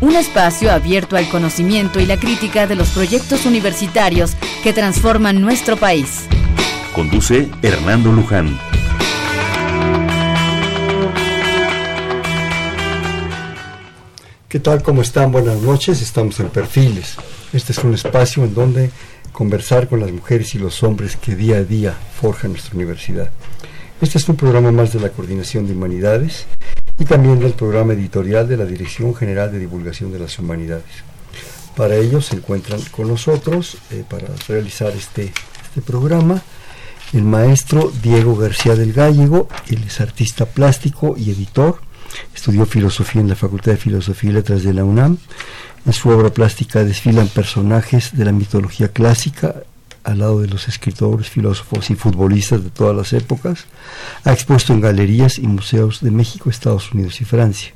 Un espacio abierto al conocimiento y la crítica de los proyectos universitarios que transforman nuestro país. Conduce Hernando Luján. ¿Qué tal? ¿Cómo están? Buenas noches. Estamos en Perfiles. Este es un espacio en donde conversar con las mujeres y los hombres que día a día forjan nuestra universidad. Este es un programa más de la Coordinación de Humanidades y también del programa editorial de la Dirección General de Divulgación de las Humanidades. Para ello se encuentran con nosotros, eh, para realizar este, este programa, el maestro Diego García del Gallego, él es artista plástico y editor, Estudió filosofía en la Facultad de Filosofía y Letras de la UNAM. En su obra plástica desfilan personajes de la mitología clásica al lado de los escritores, filósofos y futbolistas de todas las épocas. Ha expuesto en galerías y museos de México, Estados Unidos y Francia.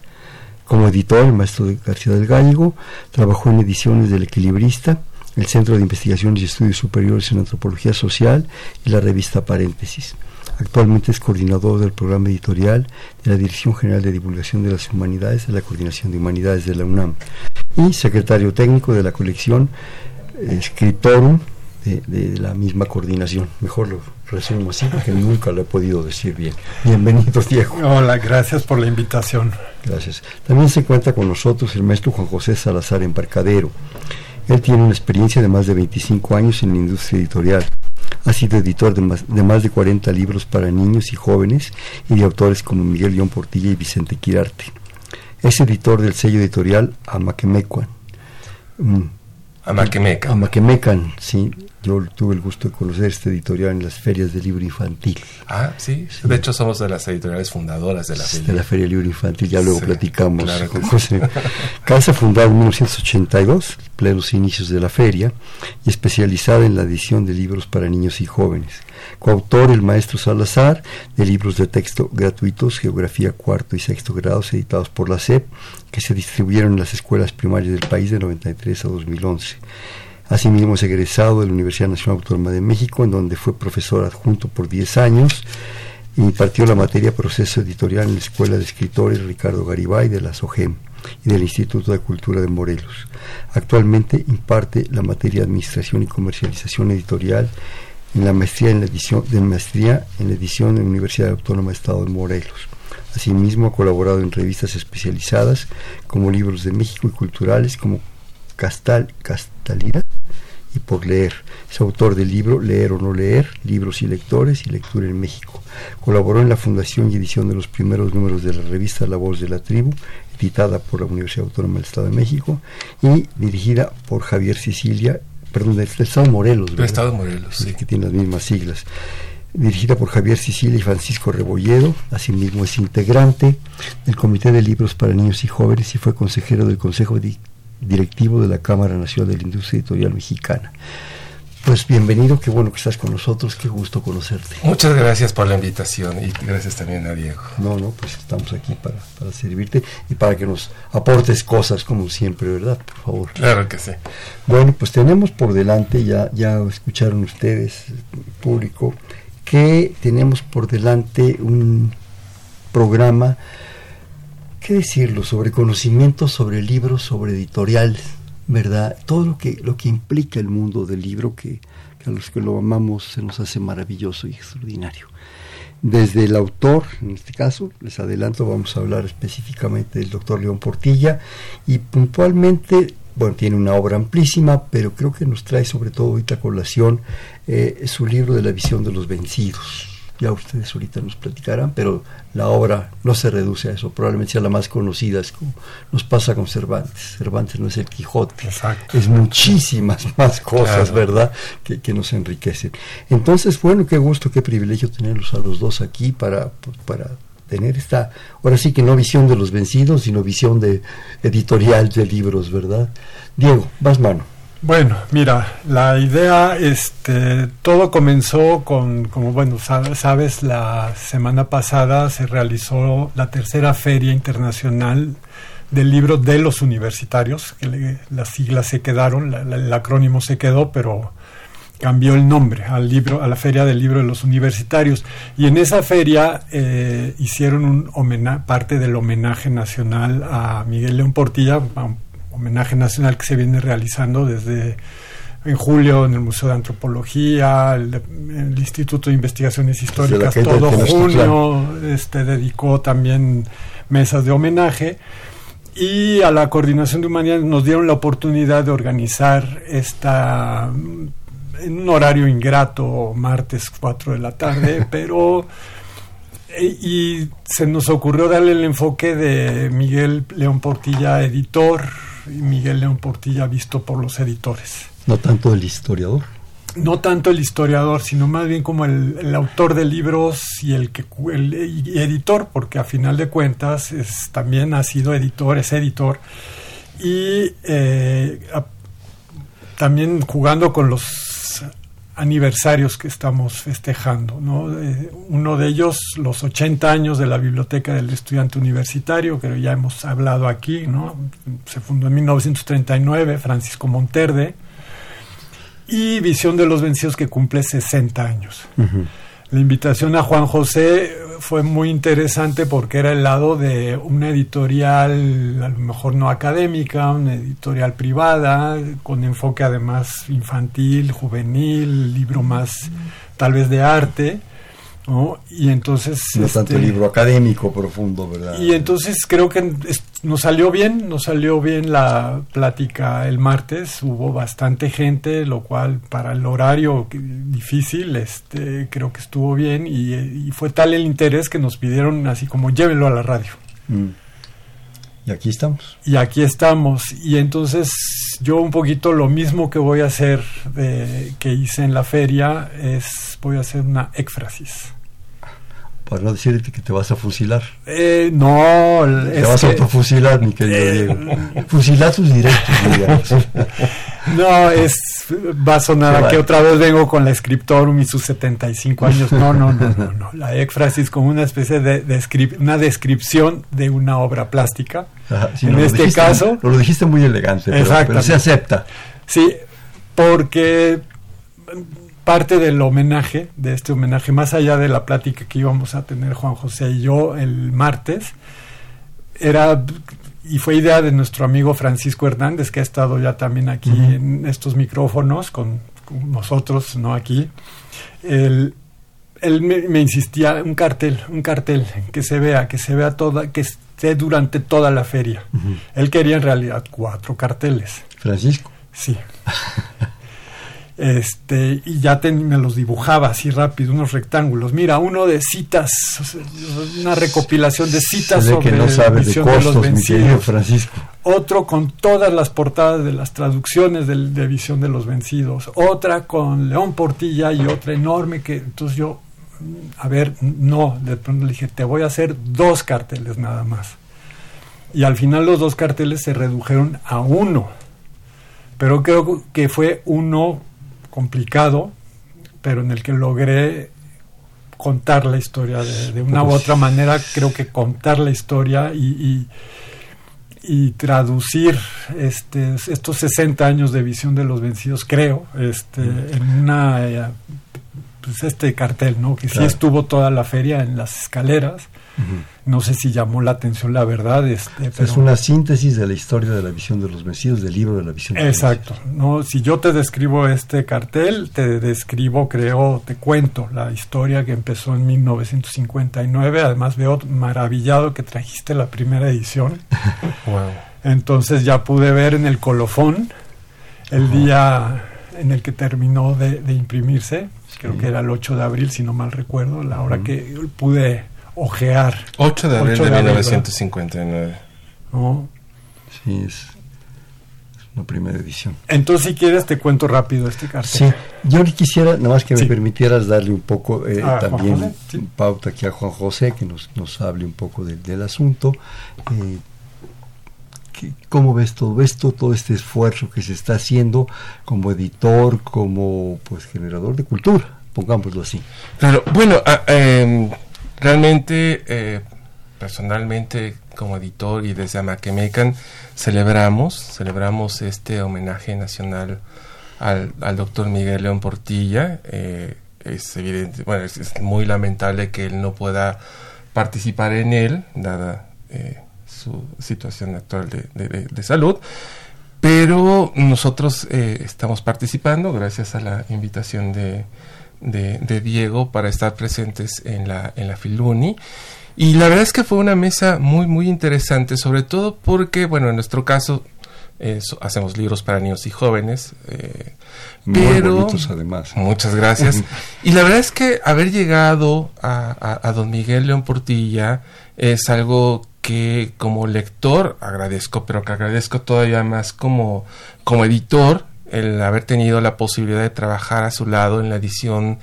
Como editor, el maestro García del Gallego trabajó en ediciones del Equilibrista, el Centro de Investigaciones y Estudios Superiores en Antropología Social y la revista Paréntesis. Actualmente es coordinador del programa editorial de la Dirección General de Divulgación de las Humanidades de la Coordinación de Humanidades de la UNAM y secretario técnico de la colección Escritorum de, la misma coordinación. Mejor lo resumo así porque nunca lo he podido decir bien. Bienvenido, Diego. Hola, gracias por la invitación. Gracias. También se cuenta con nosotros el maestro Juan José Salazar Embarcadero. Él tiene una experiencia de más de 25 años en la industria editorial. Ha sido editor de más, de más de 40 libros para niños y jóvenes y de autores como Miguel León Portilla y Vicente Quirarte. Es editor del sello editorial Amaquemecuan. Mm. Amaquemecan. Amaquemecan, sí, yo tuve el gusto de conocer este editorial en las ferias de libro infantil. Ah, sí. De hecho, somos de las editoriales fundadoras de la feria. De la Feria Libro Infantil, ya luego platicamos con José. Casa fundada en 1982, plenos inicios de la feria, y especializada en la edición de libros para niños y jóvenes. Coautor el maestro Salazar de libros de texto gratuitos, Geografía cuarto y sexto grados, editados por la SEP, que se distribuyeron en las escuelas primarias del país de 93 a 2011 Asimismo es egresado de la Universidad Nacional Autónoma de México, en donde fue profesor adjunto por 10 años impartió la materia Proceso Editorial en la Escuela de Escritores Ricardo Garibay de la SOGEM y del Instituto de Cultura de Morelos. Actualmente imparte la materia Administración y Comercialización Editorial en la maestría en la edición de maestría en edición en la Universidad Autónoma de Estado de Morelos. Asimismo ha colaborado en revistas especializadas como Libros de México y Culturales como Castal, Castalina y por leer. Es autor del libro Leer o no leer, libros y lectores y lectura en México. Colaboró en la fundación y edición de los primeros números de la revista La Voz de la Tribu, editada por la Universidad Autónoma del Estado de México y dirigida por Javier Sicilia, perdón, del Estado de Morelos. Del Estado Morelos, sí. Que tiene las mismas siglas dirigida por Javier Sicilia y Francisco Rebolledo, asimismo es integrante del Comité de Libros para Niños y Jóvenes y fue consejero del Consejo de directivo de la Cámara Nacional de la Industria Editorial Mexicana. Pues bienvenido, qué bueno que estás con nosotros, qué gusto conocerte. Muchas gracias por la invitación y gracias también a Diego. No, no, pues estamos aquí para, para servirte y para que nos aportes cosas como siempre, ¿verdad? Por favor. Claro que sí. Bueno, pues tenemos por delante, ya, ya escucharon ustedes, público, que tenemos por delante un programa ¿qué decirlo? Sobre conocimiento, sobre libros, sobre editoriales, ¿verdad? Todo lo que, lo que implica el mundo del libro, que, a los que lo amamos se nos hace maravilloso y extraordinario. Desde el autor, en este caso, les adelanto, vamos a hablar específicamente del doctor León Portilla y puntualmente, bueno, tiene una obra amplísima, pero creo que nos trae sobre todo ahorita colación eh, su libro de la visión de los vencidos ya ustedes ahorita nos platicarán, pero la obra no se reduce a eso, probablemente sea la más conocida, es como nos pasa con Cervantes, Cervantes no es el Quijote, es muchísimas más cosas, ¿verdad?, que, que, nos enriquecen. Entonces, bueno, qué gusto, qué privilegio tenerlos a los dos aquí para, para tener esta, ahora sí que no visión de los vencidos, sino visión de editorial de libros, ¿verdad? Diego, vas mano. Bueno, mira, la idea, este, todo comenzó con, como bueno, sabes, la semana pasada se realizó la tercera feria internacional del libro de los universitarios, que las siglas se quedaron, el acrónimo se quedó, pero cambió el nombre al libro, a la feria del libro de los universitarios. Y en esa feria eh, hicieron un parte del homenaje nacional a Miguel León Portilla, homenaje nacional que se viene realizando desde en julio en el Museo de Antropología, el, Instituto de Investigaciones Históricas, todo junio este, dedicó también mesas de homenaje. Y a la Coordinación de Humanidades nos dieron la oportunidad de organizar esta en un horario ingrato, martes 4 de la tarde, pero y se nos ocurrió darle el enfoque de Miguel León Portilla, editor, Miguel León Portilla visto por los editores. No tanto el historiador. No tanto el historiador, sino más bien como el, autor de libros y el que el, editor, porque a final de cuentas es, también ha sido editor, es editor y eh, también jugando con los aniversarios que estamos festejando. ¿no? Eh, uno de ellos, los 80 años de la Biblioteca del Estudiante Universitario, que ya hemos hablado aquí, ¿no? se fundó en 1939, Francisco Monterde, y Visión de los Vencidos, que cumple 60 años. La invitación a Juan José fue muy interesante porque era el lado de una editorial, a lo mejor no académica, una editorial privada, con enfoque además infantil, juvenil, libro más tal vez de arte y entonces... No este, libro académico profundo, ¿verdad? Y entonces creo que nos salió bien, nos salió bien la plática el martes, hubo bastante gente, lo cual para el horario difícil, este, creo que estuvo bien y, fue tal el interés que nos pidieron así como llévenlo a la radio. Mm. Y aquí estamos. Y aquí estamos. Y entonces yo un poquito lo mismo que voy a hacer que hice en la feria es voy a hacer una éfrasis. Para no decirte que te vas a fusilar. Eh, no. Te vas a autofusilar, mi querido eh, Diego. Fusilar tus directos, No, es, va a sonar a que otra vez vengo con la Scriptorum y sus 75 años. No, no, no, no, no. La éfrasis como una especie de, una descripción de una obra plástica. en este caso. Lo dijiste muy elegante, pero, se acepta. Sí, porque parte del homenaje, de este homenaje, más allá de la plática que íbamos a tener Juan José y yo el martes, era y fue idea de nuestro amigo Francisco Hernández, que ha estado ya también aquí en estos micrófonos con, nosotros, no aquí. Él, me, insistía, un cartel, un cartel, que se vea, que se vea toda, que esté durante toda la feria. Él quería en realidad cuatro carteles. Francisco. Sí. este y ya me los dibujaba así rápido unos rectángulos. Mira uno de citas una recopilación de citas sobre que no sabe de, costos, de los Francisco. Otro con todas las portadas de las traducciones de, de, visión de los vencidos. Otra con León Portilla y otra enorme que entonces yo a ver no de pronto le dije te voy a hacer dos carteles nada más y al final los dos carteles se redujeron a uno. Pero creo que fue uno complicado, pero en el que logré contar la historia de, una u otra manera, creo que contar la historia y, y, traducir este, estos 60 años de visión de los vencidos, creo, este, en una... Eh, pues este cartel, ¿no? Que sí estuvo toda la feria en las escaleras no sé si llamó la atención la verdad. Este, Es una síntesis de la historia de la visión de los vencidos, del libro de la visión de Exacto. No, si yo te describo este cartel, te describo, creo, te cuento la historia que empezó en 1959. Además veo maravillado que trajiste la primera edición. Entonces ya pude ver en el colofón el día en el que terminó de, imprimirse, creo que era el 8 de abril, si no mal recuerdo, la hora que pude ojear. 8 de abril de, 1959. Sí, es, una primera edición. Entonces, si quieres, te cuento rápido este cartel. Sí, yo quisiera, nada más que me permitieras darle un poco eh, también pauta aquí a Juan José, que nos, nos hable un poco del asunto. Eh, ¿Cómo ves todo esto, todo este esfuerzo que se está haciendo como editor, como pues generador de cultura, pongámoslo así? Claro, bueno, ah, em, realmente, eh, personalmente, como editor y desde Amaquemecan, celebramos, celebramos este homenaje nacional al, doctor Miguel León Portilla. Eh, es evidente, bueno, es, muy lamentable que él no pueda participar en él, dada eh, su situación actual de, salud. Pero nosotros estamos participando gracias a la invitación de, Diego para estar presentes en la, en la Filuni. Y la verdad es que fue una mesa muy, muy interesante, sobre todo porque, bueno, en nuestro caso hacemos libros para niños y jóvenes. Eh, pero, además. Muchas gracias. y la verdad es que haber llegado a, a, don Miguel León Portilla es algo que como lector agradezco, pero que agradezco todavía más como, como editor, el haber tenido la posibilidad de trabajar a su lado en la edición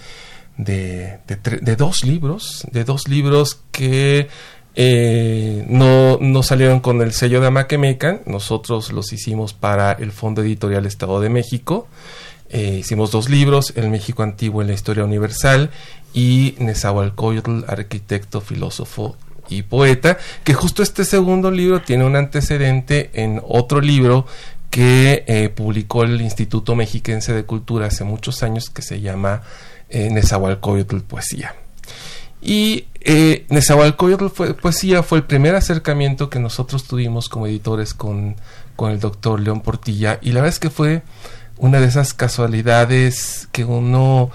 de, de, dos libros, de dos libros que eh, no, no, salieron con el sello de Amaquemecan, nosotros los hicimos para el Fondo Editorial Estado de México. Eh, hicimos dos libros, El México Antiguo en la Historia Universal y Nezahualcóyotl, arquitecto, filósofo y poeta, que justo este segundo libro tiene un antecedente en otro libro que eh, publicó el Instituto Mexiquense de Cultura hace muchos años que se llama eh, Nezahualcóyotl Poesía. Y eh, Nezahualcóyotl fue, Poesía fue el primer acercamiento que nosotros tuvimos como editores con, con el doctor León Portilla y la verdad es que fue una de esas casualidades que uno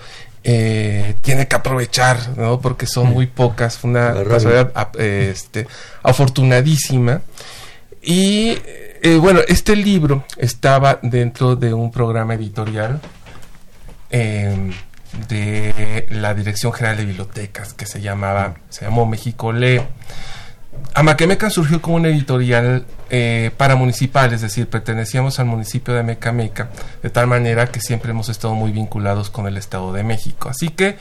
eh, tiene que aprovechar, ¿no? Porque son muy pocas, fue una casualidad este, afortunadísima. Y eh, bueno, este libro estaba dentro de un programa editorial em, de la Dirección General de Bibliotecas que se llamaba, se llamó México Lee. Amaquemecan surgió como una editorial eh, para municipal, es decir, pertenecíamos al municipio de Mecameca, de tal manera que siempre hemos estado muy vinculados con el Estado de México. Así que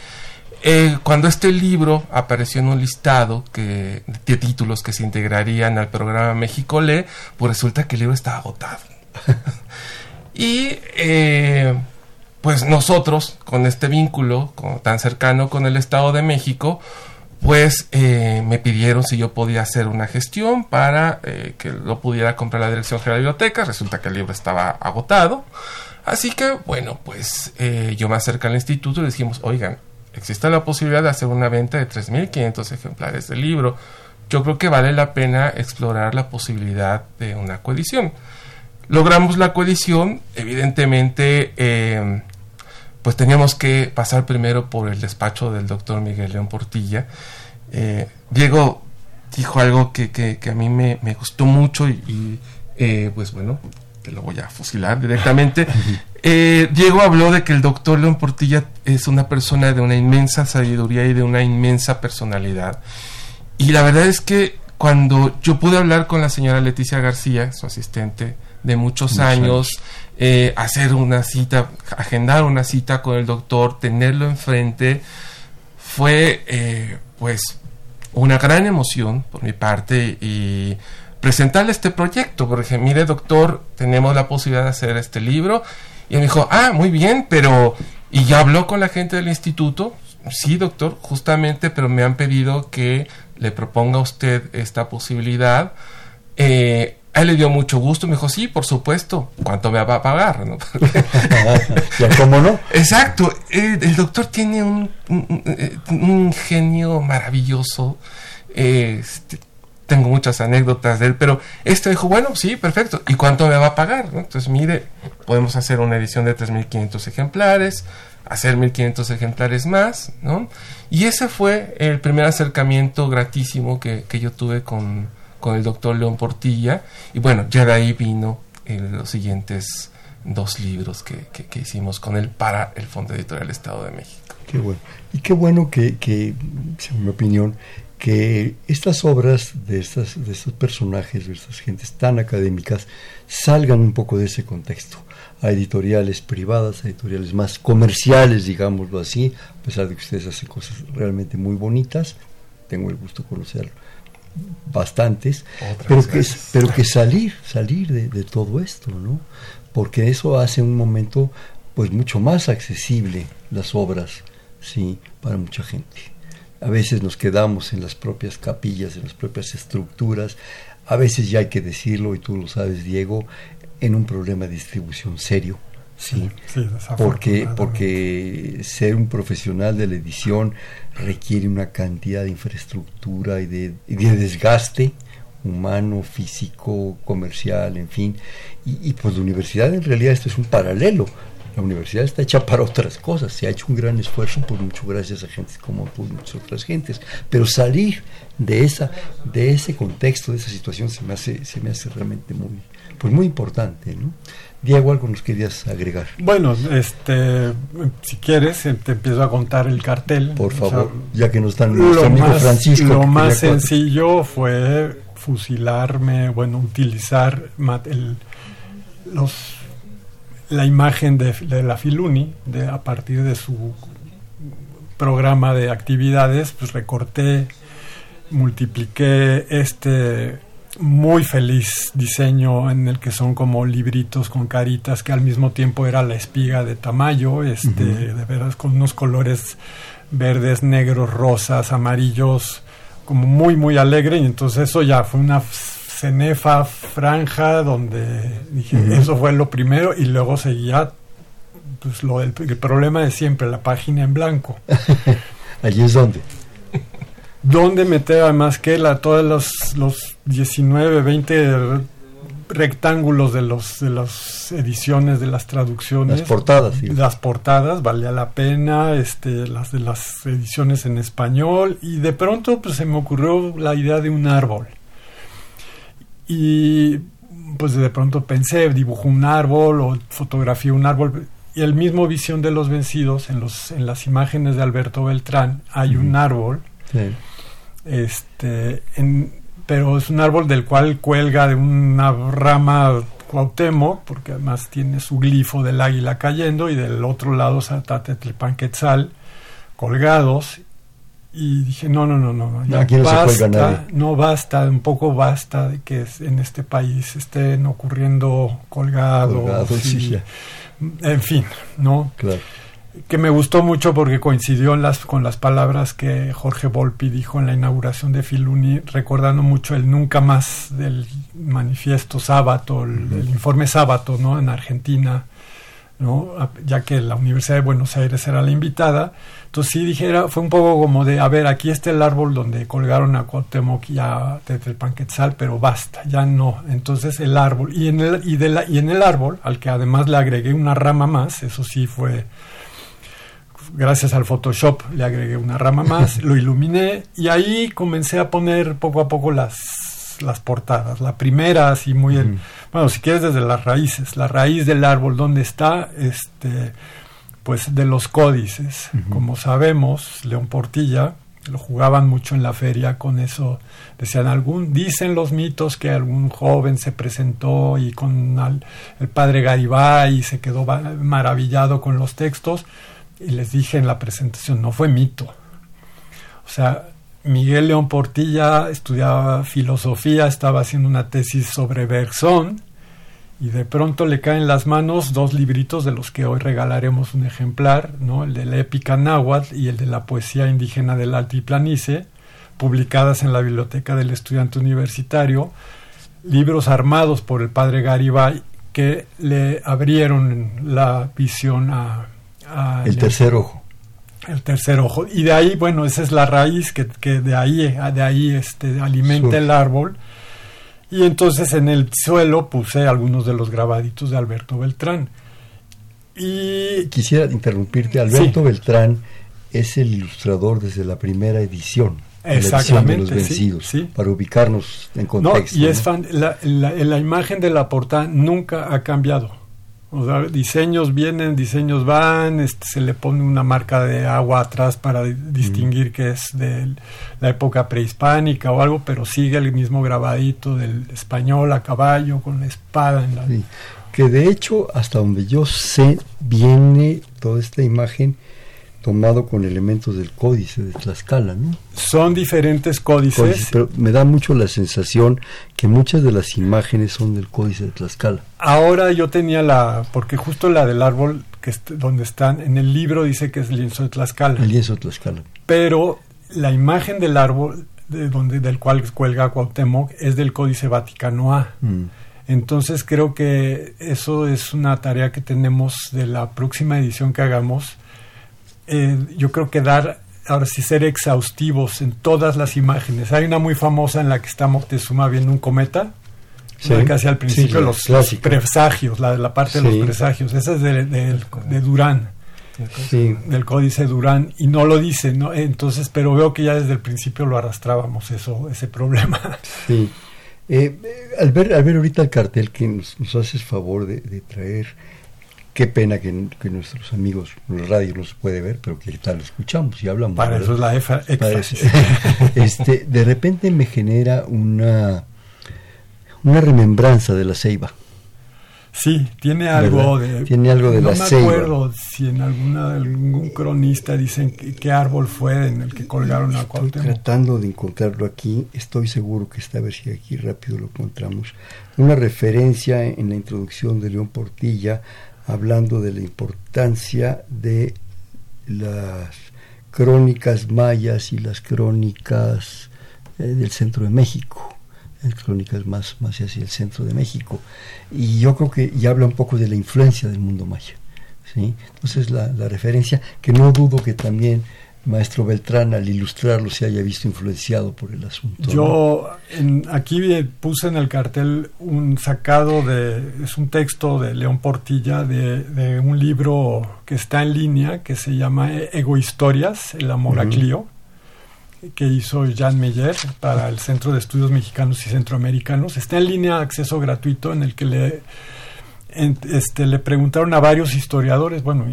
eh, cuando este libro apareció en un listado que, de títulos que se integrarían al programa México Lee, pues resulta que el libro estaba agotado. y eh, pues nosotros, con este vínculo tan cercano con el Estado de México, pues eh, me pidieron si yo podía hacer una gestión para que lo pudiera comprar la Dirección General de Bibliotecas. Resulta que el libro estaba agotado. Así que, bueno, pues yo me acerqué al instituto y le dijimos, oigan, existe la posibilidad de hacer una venta de 3.500 ejemplares del libro. Yo creo que vale la pena explorar la posibilidad de una coedición. Logramos la coedición, evidentemente pues teníamos que pasar primero por el despacho del doctor Miguel León Portilla. Eh, Diego dijo algo que, que, a mí me, gustó mucho y, eh, pues bueno, te lo voy a fusilar directamente. Eh, Diego habló de que el doctor León Portilla es una persona de una inmensa sabiduría y de una inmensa personalidad. Y la verdad es que cuando yo pude hablar con la señora Leticia García, su asistente de muchos años, eh, hacer una cita, agendar una cita con el doctor, tenerlo enfrente, fue eh, pues una gran emoción por mi parte y presentarle este proyecto, porque mire doctor, tenemos la posibilidad de hacer este libro. Y me dijo, ah, muy bien, pero... Y ya habló con la gente del instituto. Sí, doctor, justamente, pero me han pedido que le proponga a usted esta posibilidad. Eh, a él le dio mucho gusto, me dijo, sí, por supuesto, ¿cuánto me va a pagar? ¿no? cómo no? Exacto, el doctor tiene un, un, genio maravilloso, este, tengo muchas anécdotas de él, pero este dijo, bueno, sí, perfecto, ¿y cuánto me va a pagar? Entonces, mire, podemos hacer una edición de 3.500 ejemplares, hacer 1.500 ejemplares más, ¿no? Y ese fue el primer acercamiento gratísimo que, que yo tuve con con el doctor León Portilla. Y bueno, ya de ahí vino los siguientes dos libros que, que, hicimos con él para el Fondo Editorial Estado de México. Qué bueno. Y qué bueno que, que según mi opinión, que estas obras de, estas, de estos personajes, de estas gentes tan académicas, salgan un poco de ese contexto a editoriales privadas, a editoriales más comerciales, digámoslo así, a pesar de que ustedes hacen cosas realmente muy bonitas, tengo el gusto de conocerlo bastantes, pero que, pero que salir, salir de, de, todo esto, ¿no? Porque eso hace un momento pues mucho más accesible las obras, sí, para mucha gente. A veces nos quedamos en las propias capillas, en las propias estructuras, a veces ya hay que decirlo, y tú lo sabes, Diego, en un problema de distribución serio. Sí, porque, porque ser un profesional de la edición requiere una cantidad de infraestructura y de, de desgaste humano, físico, comercial, en fin. Y, y, pues la universidad en realidad esto es un paralelo. La universidad está hecha para otras cosas, se ha hecho un gran esfuerzo, por mucho gracias a gente como tú muchas otras gentes, pero salir de esa, de ese contexto, de esa situación se me hace, se me hace realmente muy, pues muy importante, ¿no? Diego, algo nos querías agregar. Bueno, este, si quieres, eh, te empiezo a contar el cartel. Por favor, ya que nos están lo más, Francisco. Lo más sencillo fue fusilarme, bueno, utilizar el, los, la imagen de, de la Filuni, de, a partir de su programa de actividades, pues recorté, multipliqué este muy feliz diseño en el que son como libritos con caritas que al mismo tiempo era la espiga de Tamayo, este, de veras con unos colores verdes, negros, rosas, amarillos, como muy muy alegre. Y entonces eso ya fue una cenefa franja donde dije eso fue lo primero y luego seguía pues lo el problema de siempre la página en blanco. Allí es donde. Donde meter además que la, todos los, los 19, 20 rectángulos de los de las ediciones de las traducciones las portadas sí. las portadas valía la pena este las de las ediciones en español y de pronto pues se me ocurrió la idea de un árbol y pues de pronto pensé dibujo un árbol o fotografía un árbol y el mismo visión de los vencidos en los en las imágenes de Alberto Beltrán hay uh -huh. un árbol sí este en, pero es un árbol del cual cuelga de una rama Cuauhtémoc, porque además tiene su glifo del águila cayendo, y del otro lado Zatatetlpan Quetzal, colgados, y dije, no, no, no, no, ya Aquí no basta, se cuelga nadie. no basta, un poco basta de que en este país estén ocurriendo colgados, colgados sí, en fin, ¿no? Claro que me gustó mucho porque coincidió las, con las palabras que Jorge Volpi dijo en la inauguración de Filuni, recordando mucho el nunca más del manifiesto Sábato, el, uh -huh. el informe Sábato, ¿no? En Argentina, ¿no? Ya que la Universidad de Buenos Aires era la invitada. Entonces sí dijera, fue un poco como de, a ver, aquí está el árbol donde colgaron a Cuauhtémoc y a Tetelpanquetzal, pero basta, ya no. Entonces el árbol, y en el, y, de la, y en el árbol, al que además le agregué una rama más, eso sí fue gracias al Photoshop le agregué una rama más, lo iluminé y ahí comencé a poner poco a poco las, las portadas. La primera, así muy, el, bueno, si quieres desde las raíces, la raíz del árbol, ¿dónde está? Este, pues de los códices. Uh -huh. Como sabemos, León Portilla, lo jugaban mucho en la feria con eso. Decían, algún, dicen los mitos que algún joven se presentó y con al, el padre Garibay y se quedó maravillado con los textos y les dije en la presentación, no fue mito. O sea, Miguel León Portilla estudiaba filosofía, estaba haciendo una tesis sobre Bersón y de pronto le caen en las manos dos libritos de los que hoy regalaremos un ejemplar, ¿no? el de la épica náhuatl y el de la poesía indígena del Altiplanice, publicadas en la biblioteca del estudiante universitario, libros armados por el padre Garibay que le abrieron la visión a el tercer ojo. El tercer ojo. Y de ahí, bueno, esa es la raíz que, que de ahí, de ahí este, alimenta Sur. el árbol. Y entonces en el suelo puse algunos de los grabaditos de Alberto Beltrán. Y quisiera interrumpirte, Alberto sí. Beltrán es el ilustrador desde la primera edición. Exactamente, de los vencidos, sí, sí. para ubicarnos en contexto. No, y ¿no? es fan, la, la, la imagen de la portada nunca ha cambiado o sea, diseños vienen, diseños van, este, se le pone una marca de agua atrás para distinguir mm. que es de la época prehispánica o algo, pero sigue el mismo grabadito del español a caballo con la espada en la... Sí. Que de hecho, hasta donde yo sé, viene toda esta imagen tomado con elementos del códice de Tlaxcala, ¿no? Son diferentes códices. Códices, pero me da mucho la sensación que muchas de las imágenes son del códice de Tlaxcala. Ahora yo tenía la, porque justo la del árbol que est- donde están, en el libro dice que es lienzo de Tlaxcala, El lienzo de Tlaxcala. pero la imagen del árbol de donde, del cual cuelga Cuauhtémoc es del Códice Vaticano A. Mm. Entonces creo que eso es una tarea que tenemos de la próxima edición que hagamos. Eh, yo creo que dar, ahora sí, ser exhaustivos en todas las imágenes. Hay una muy famosa en la que está Moctezuma viendo un cometa, Sí. casi al principio, Sí, los, presagios, la, la parte de los presagios. Esa es de, de- de Durán, Sí, del códice Durán, y no lo dice, ¿no? Entonces, pero veo que ya desde el principio lo arrastrábamos, eso, ese problema. sí. Eh, al, ver, al ver ahorita el cartel que nos, nos haces favor de, de traer, qué pena que, que nuestros amigos en la radio no se puede ver, pero que tal escuchamos y hablamos. Para ¿verdad? eso es la EFA, Para éxtasis. eso. este, de repente me genera una, una remembranza de la ceiba. Sí, tiene algo ¿Verdad? de... Tiene algo de no la me ceiba. acuerdo si en alguna algún cronista dicen que- qué árbol fue en el que colgaron a Estoy Cuauhtémoc. tratando de encontrarlo aquí, estoy seguro que está, a ver si aquí rápido lo encontramos. Una referencia en la introducción de León Portilla hablando de la importancia de las crónicas mayas y las crónicas eh, del centro de México, las crónicas más, más hacia el centro de México. Y yo creo que ya habla un poco de la influencia del mundo maya. ¿sí? Entonces la, la referencia, que no dudo que también maestro Beltrán al ilustrarlo se haya visto influenciado por el asunto. ¿no? Yo en- aquí eh, puse en el cartel un sacado de, es un texto de León Portilla de, de un libro que está en línea que se llama Egohistorias, el amor a. Clio, que hizo Jean Meyer para el Centro de Estudios Mexicanos y Centroamericanos. Está en línea, acceso gratuito, en el que le, en- este, le preguntaron a varios historiadores, bueno,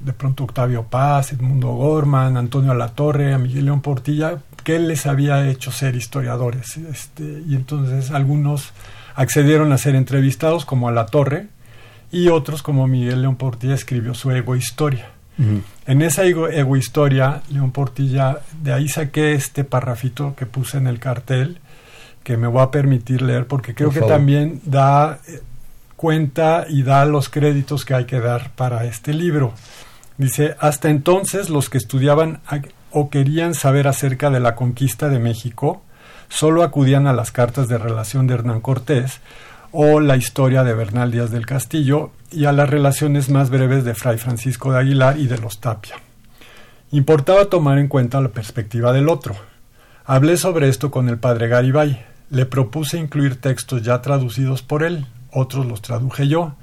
de pronto Octavio Paz, Edmundo Gorman, Antonio Alatorre, a Miguel León Portilla, qué les había hecho ser historiadores. Este, y entonces algunos accedieron a ser entrevistados, como Alatorre, y otros, como Miguel León Portilla, escribió su ego historia. En esa ego, ego historia, León Portilla, de ahí saqué este parrafito que puse en el cartel, que me voy a permitir leer, porque creo que también da cuenta y da los créditos que hay que dar para este libro. Dice, hasta entonces los que estudiaban o querían saber acerca de la conquista de México solo acudían a las cartas de relación de Hernán Cortés o la historia de Bernal Díaz del Castillo y a las relaciones más breves de Fray Francisco de Aguilar y de los Tapia. Importaba tomar en cuenta la perspectiva del otro. Hablé sobre esto con el padre Garibay. Le propuse incluir textos ya traducidos por él, otros los traduje yo.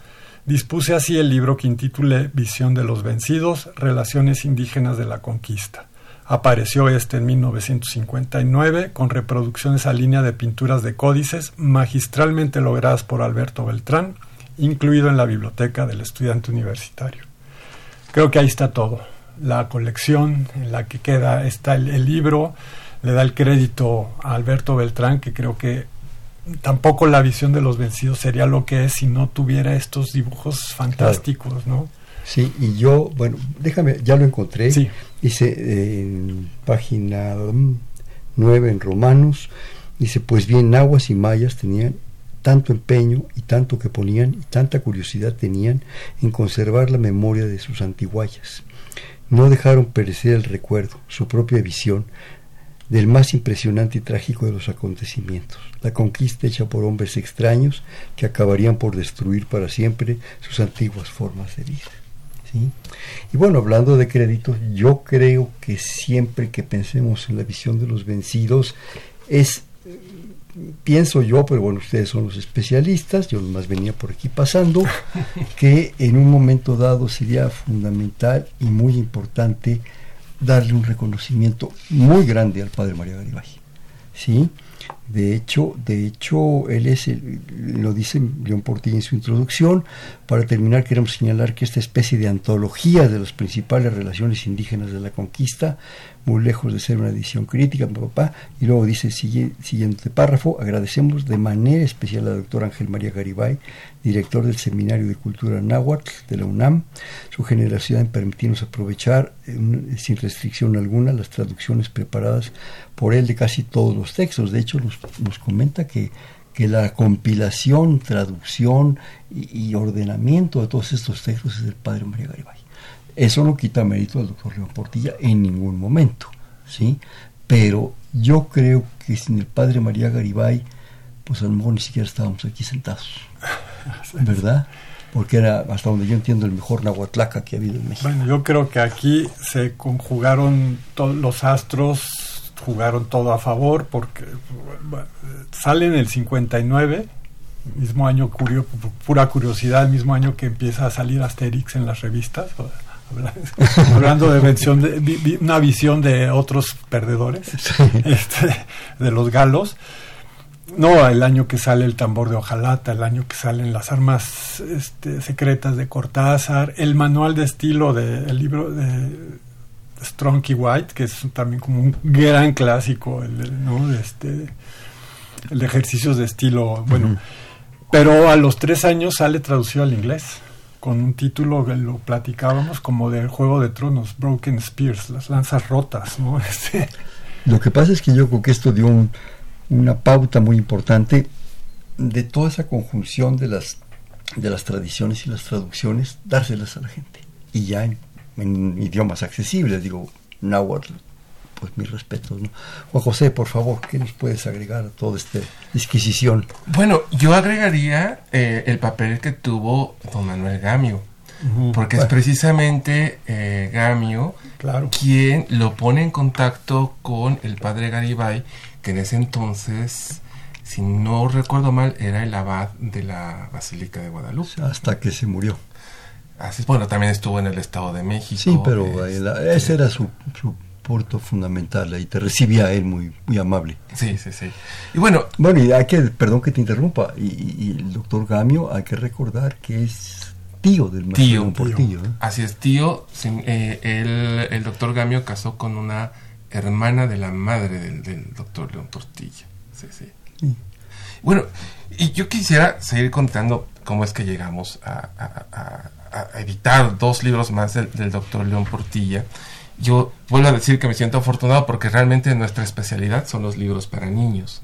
Dispuse así el libro que intitulé Visión de los Vencidos, Relaciones Indígenas de la Conquista. Apareció este en 1959 con reproducciones a línea de pinturas de códices magistralmente logradas por Alberto Beltrán, incluido en la biblioteca del estudiante universitario. Creo que ahí está todo. La colección en la que queda está el, el libro, le da el crédito a Alberto Beltrán, que creo que tampoco la visión de los vencidos sería lo que es si no tuviera estos dibujos fantásticos, ¿no? Sí, y yo, bueno, déjame, ya lo encontré. Sí. Dice eh, en página 9 en Romanos, dice, pues bien, nahuas y mayas tenían tanto empeño y tanto que ponían y tanta curiosidad tenían en conservar la memoria de sus antiguayas. No dejaron perecer el recuerdo, su propia visión, del más impresionante y trágico de los acontecimientos, la conquista hecha por hombres extraños que acabarían por destruir para siempre sus antiguas formas de vida. ¿sí? Y bueno, hablando de créditos, yo creo que siempre que pensemos en la visión de los vencidos, es, eh, pienso yo, pero bueno, ustedes son los especialistas, yo nomás venía por aquí pasando, que en un momento dado sería fundamental y muy importante darle un reconocimiento muy grande al padre María Garibay. ¿sí? De hecho, de hecho, él es, lo dice León Portilla en su introducción. Para terminar, queremos señalar que esta especie de antología de las principales relaciones indígenas de la conquista, muy lejos de ser una edición crítica, papá, y luego dice, siguiente párrafo, agradecemos de manera especial al doctor Ángel María Garibay, director del Seminario de Cultura Náhuatl de la UNAM, su generosidad en permitirnos aprovechar eh, sin restricción alguna las traducciones preparadas por él de casi todos los textos. De hecho, nos, comenta que, que la compilación, traducción y, ordenamiento de todos estos textos es del padre María Garibay. Eso no quita mérito al doctor León Portilla en ningún momento, ¿sí? Pero yo creo que sin el padre María Garibay, pues a lo mejor ni siquiera estábamos aquí sentados, ¿verdad? Porque era, hasta donde yo entiendo, el mejor nahuatlaca que ha habido en México. Bueno, yo creo que aquí se conjugaron todos los astros jugaron todo a favor porque sale en el 59, mismo año, curio, pura curiosidad, el mismo año que empieza a salir Asterix en las revistas, hablando de, una visión de otros perdedores, este, de los galos. No, el año que sale el tambor de hojalata, el año que salen las armas este, secretas de Cortázar, el manual de estilo del libro de Strong White, que es también como un gran clásico, el, ¿no? este, el de ejercicios de estilo, bueno, pero a los tres años sale traducido al inglés con un título que lo platicábamos como del Juego de Tronos, Broken Spears, las lanzas rotas, ¿no? Este. Lo que pasa es que yo creo que esto dio una pauta muy importante de toda esa conjunción de las de las tradiciones y las traducciones, dárselas a la gente. Y ya en idiomas accesibles, digo, náhuatl, pues mis respetos. ¿no? Juan José, por favor, ¿qué nos puedes agregar a toda esta disquisición? Bueno, yo agregaría eh, el papel que tuvo don Manuel Gamio, porque es precisamente eh, Gamio claro. quien lo pone en contacto con el padre Garibay, que en ese entonces si no recuerdo mal, era el abad de la Basílica de Guadalupe. Hasta que se murió. Así, bueno, también estuvo en el Estado de México. Sí, pero este, ese era su, su punto fundamental, ahí te recibía él muy, muy amable. Sí, sí, sí. Y bueno... Bueno, y hay que, perdón que te interrumpa, y, el doctor Gamio hay que recordar que es tío del maestro tío, Portillo. ¿eh? Así es, tío, eh, el, doctor Gamio casó con una hermana de la madre del, doctor León Portillo. Sí, sí, sí. Bueno, y yo quisiera seguir contando cómo es que llegamos a a editar dos libros más del, doctor León Portilla. Yo vuelvo a decir que me siento afortunado porque realmente nuestra especialidad son los libros para niños.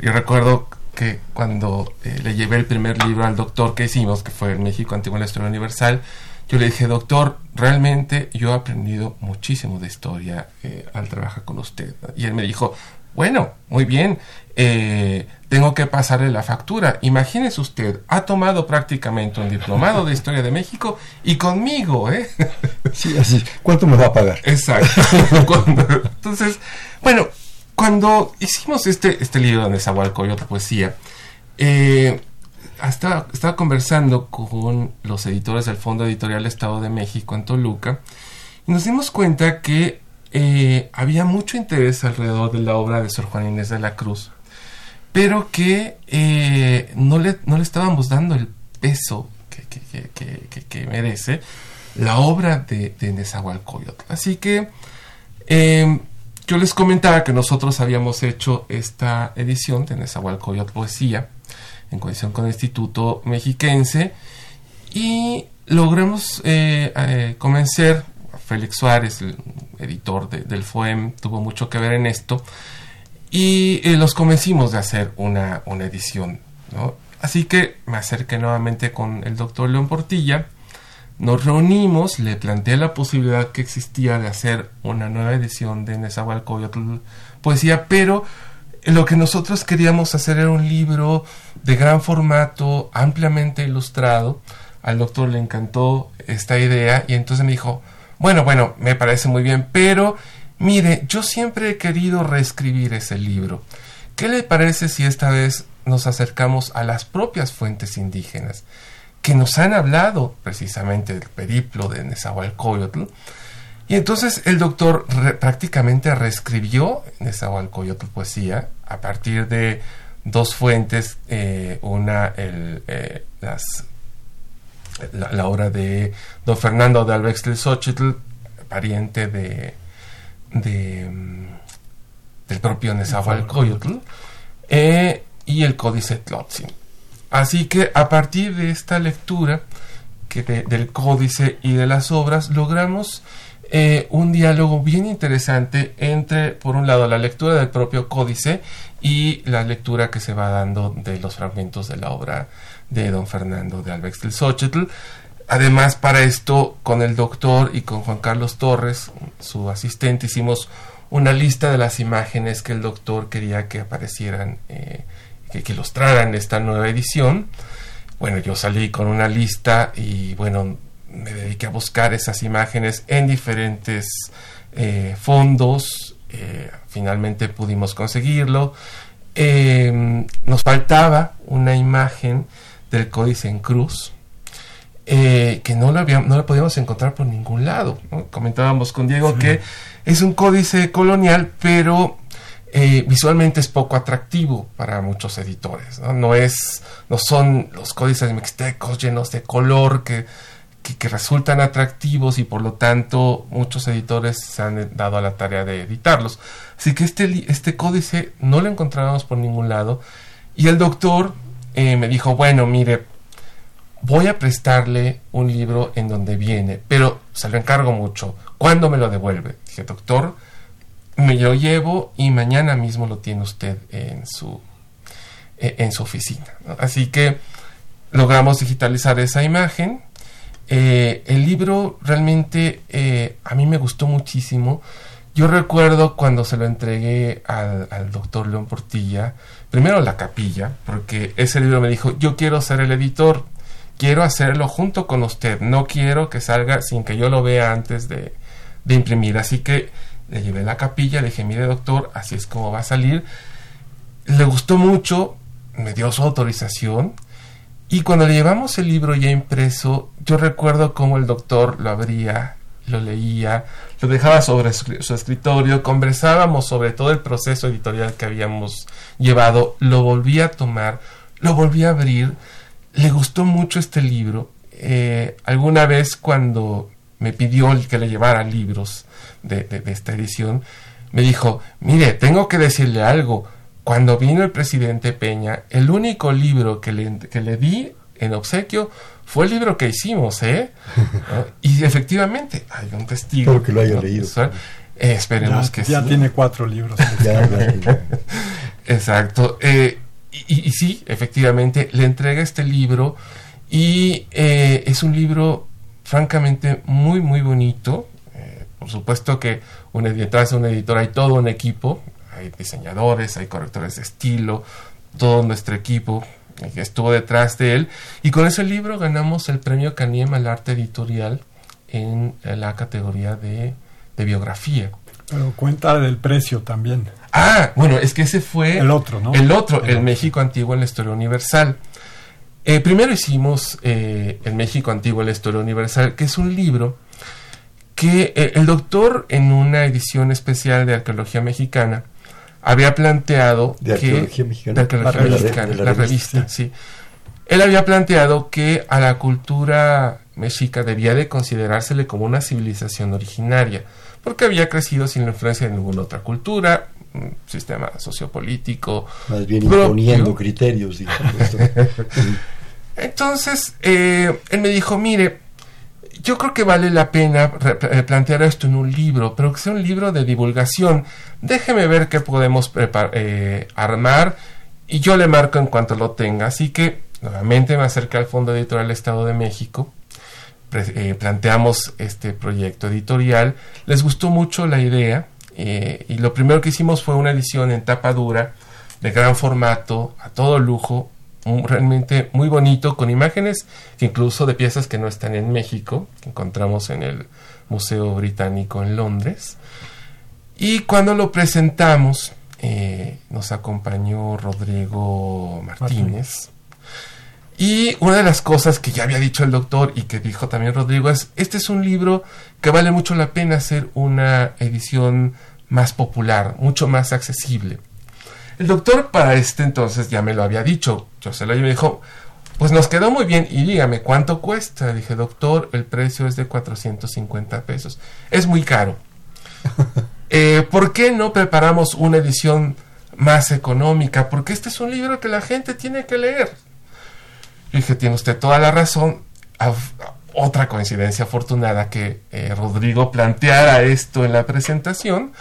Yo recuerdo que cuando eh, le llevé el primer libro al doctor que hicimos, que fue en México Antiguo la Historia Universal, yo le dije, doctor, realmente yo he aprendido muchísimo de historia eh, al trabajar con usted. Y él me dijo, bueno, muy bien, eh, tengo que pasarle la factura. Imagínese usted, ha tomado prácticamente un diplomado de Historia de México y conmigo, ¿eh? Sí, así. ¿Cuánto me va a pagar? Exacto. entonces, bueno, cuando hicimos este, este libro de otra Poesía, eh, estaba, estaba conversando con los editores del Fondo Editorial Estado de México en Toluca y nos dimos cuenta que eh, había mucho interés alrededor de la obra de Sor Juan Inés de la Cruz pero que eh, no, le, no le estábamos dando el peso que, merece la obra de, de. Así que em, yo les comentaba que nosotros habíamos hecho esta edición de Nezahualcóyotl Poesía en conexión con el Instituto Mexiquense y logramos eh, convencer Félix Suárez, el editor del FOEM, tuvo mucho que ver en esto, y los convencimos de hacer una, edición. Así que me acerqué nuevamente con el doctor León Portilla, nos reunimos, le planteé la posibilidad que existía de hacer una nueva edición de Nezahualcóyotl poesía, pero lo que nosotros queríamos hacer era un libro de gran formato, ampliamente ilustrado. Al doctor le encantó esta idea y entonces me dijo, bueno, bueno, me parece muy bien, pero Mire, yo siempre he querido reescribir ese libro. ¿Qué le parece si esta vez nos acercamos a las propias fuentes indígenas que nos han hablado precisamente del periplo de Nezahualcóyotl Y entonces el doctor prácticamente reescribió Nezahualcóyotl poesía a partir de dos fuentes, eh, una el, eh, las, la, obra de don Fernando de Albextel pariente de, de mm, del propio Nezahualcóyotl, eh, y el Códice Tlotzin. Así que a partir de esta lectura que del códice y de las obras logramos eh, un diálogo bien interesante entre, por un lado, la lectura del propio códice y la lectura que se va dando de los fragmentos de la obra de don Fernando de Albex del Xochitl. Además, para esto, con el doctor y con Juan Carlos Torres, su asistente, hicimos una lista de las imágenes que el doctor quería que aparecieran, eh, que, que ilustraran esta nueva edición. Bueno, yo salí con una lista y bueno, me dediqué a buscar esas imágenes en diferentes eh, fondos. Eh, finalmente pudimos conseguirlo. Nos faltaba una imagen del códice en cruz. Eh, que no la, no la podíamos encontrar por ningún lado. Comentábamos con Diego que es un códice colonial, pero visualmente es poco atractivo para muchos editores. ¿no? no, es, no son los códices mixtecos llenos de color que que, resultan atractivos y por lo tanto muchos editores se han dado a la tarea de editarlos. Así que este, este códice no lo encontrábamos por ningún lado y el doctor me dijo, bueno, mire, voy a prestarle un libro en donde viene, pero se lo encargo mucho. ¿Cuándo me lo devuelve? Dije, doctor, me lo llevo y mañana mismo lo tiene usted en su, eh, en su oficina. Así que logramos digitalizar esa imagen eh, el libro realmente eh, a mí me gustó muchísimo. Yo recuerdo cuando se lo entregué al, doctor León Portilla, primero la capilla, porque ese libro me dijo, yo quiero ser el editor, quiero hacerlo junto con usted, no quiero que salga sin que yo lo vea antes de, de imprimir. Así que le llevé la capilla, le dije, mire doctor, así es como va a salir. Le gustó mucho, me dio su autorización y cuando le llevamos el libro ya impreso, yo recuerdo cómo el doctor lo abría, lo leía, lo dejaba sobre su escritorio, conversábamos sobre todo el proceso editorial que habíamos llevado, lo volví a tomar, lo volví a abrir, le gustó mucho este libro. Eh, alguna vez cuando me pidió que le llevara libros de, de esta edición, me dijo, mire, tengo que decirle algo, cuando vino el presidente Peña, el único libro que le, que le di en obsequio fue el libro que hicimos, ¿eh? y efectivamente, hay un testigo. Espero que lo haya leído. Eh, esperemos que sí. Ya tiene cuatro libros. Exacto. Eh, y, sí, efectivamente, le entrega este libro y eh, es un libro francamente muy, muy bonito. por supuesto que un, detrás de un editor hay todo un equipo, hay diseñadores, hay correctores de estilo, todo nuestro equipo estuvo detrás de él. Y con ese libro ganamos el premio Caniem al arte editorial en la categoría de, biografía. Pero cuenta del precio también. Ah, bueno, es que ese fue... El otro, ¿no? El otro, el, México Antiguo en la Historia Universal. Eh, primero hicimos eh, El México Antiguo en la Historia Universal, que es un libro que eh, el doctor en una edición especial de Arqueología Mexicana había planteado de arqueología mexicana, la, revista, sí. Él había planteado que a la cultura mexica debía de considerársele como una civilización originaria, porque había crecido sin la influencia de ninguna otra cultura, sistema sociopolítico. Más bien imponiendo criterios, digamos. Entonces, eh, él me dijo, mire, yo creo que vale la pena eh, plantear esto en un libro, pero que sea un libro de divulgación. Déjeme ver qué podemos eh, armar y yo le marco en cuanto lo tenga. Así que nuevamente me acerqué al Fondo Editorial Estado de México. Eh, planteamos este proyecto editorial. Les gustó mucho la idea y lo primero que hicimos fue una edición en tapa dura de gran formato, a todo lujo, realmente muy bonito, con imágenes incluso de piezas que no están en México, que encontramos en el Museo Británico en Londres. Y cuando lo presentamos, eh, nos acompañó Rodrigo Martínez. Y una de las cosas que ya había dicho el doctor y que dijo también Rodrigo es, este es un libro que vale mucho la pena hacer una edición más popular, mucho más accesible. El doctor para este entonces ya me lo había dicho, yo se lo y me dijo, pues nos quedó muy bien y dígame cuánto cuesta. Dije, doctor, el precio es de 450 pesos. Es muy caro. Eh, ¿Por qué no preparamos una edición más económica? Porque este es un libro que la gente tiene que leer. dije, tiene usted toda la razón. Otra coincidencia afortunada que eh, Rodrigo planteara esto en la presentación.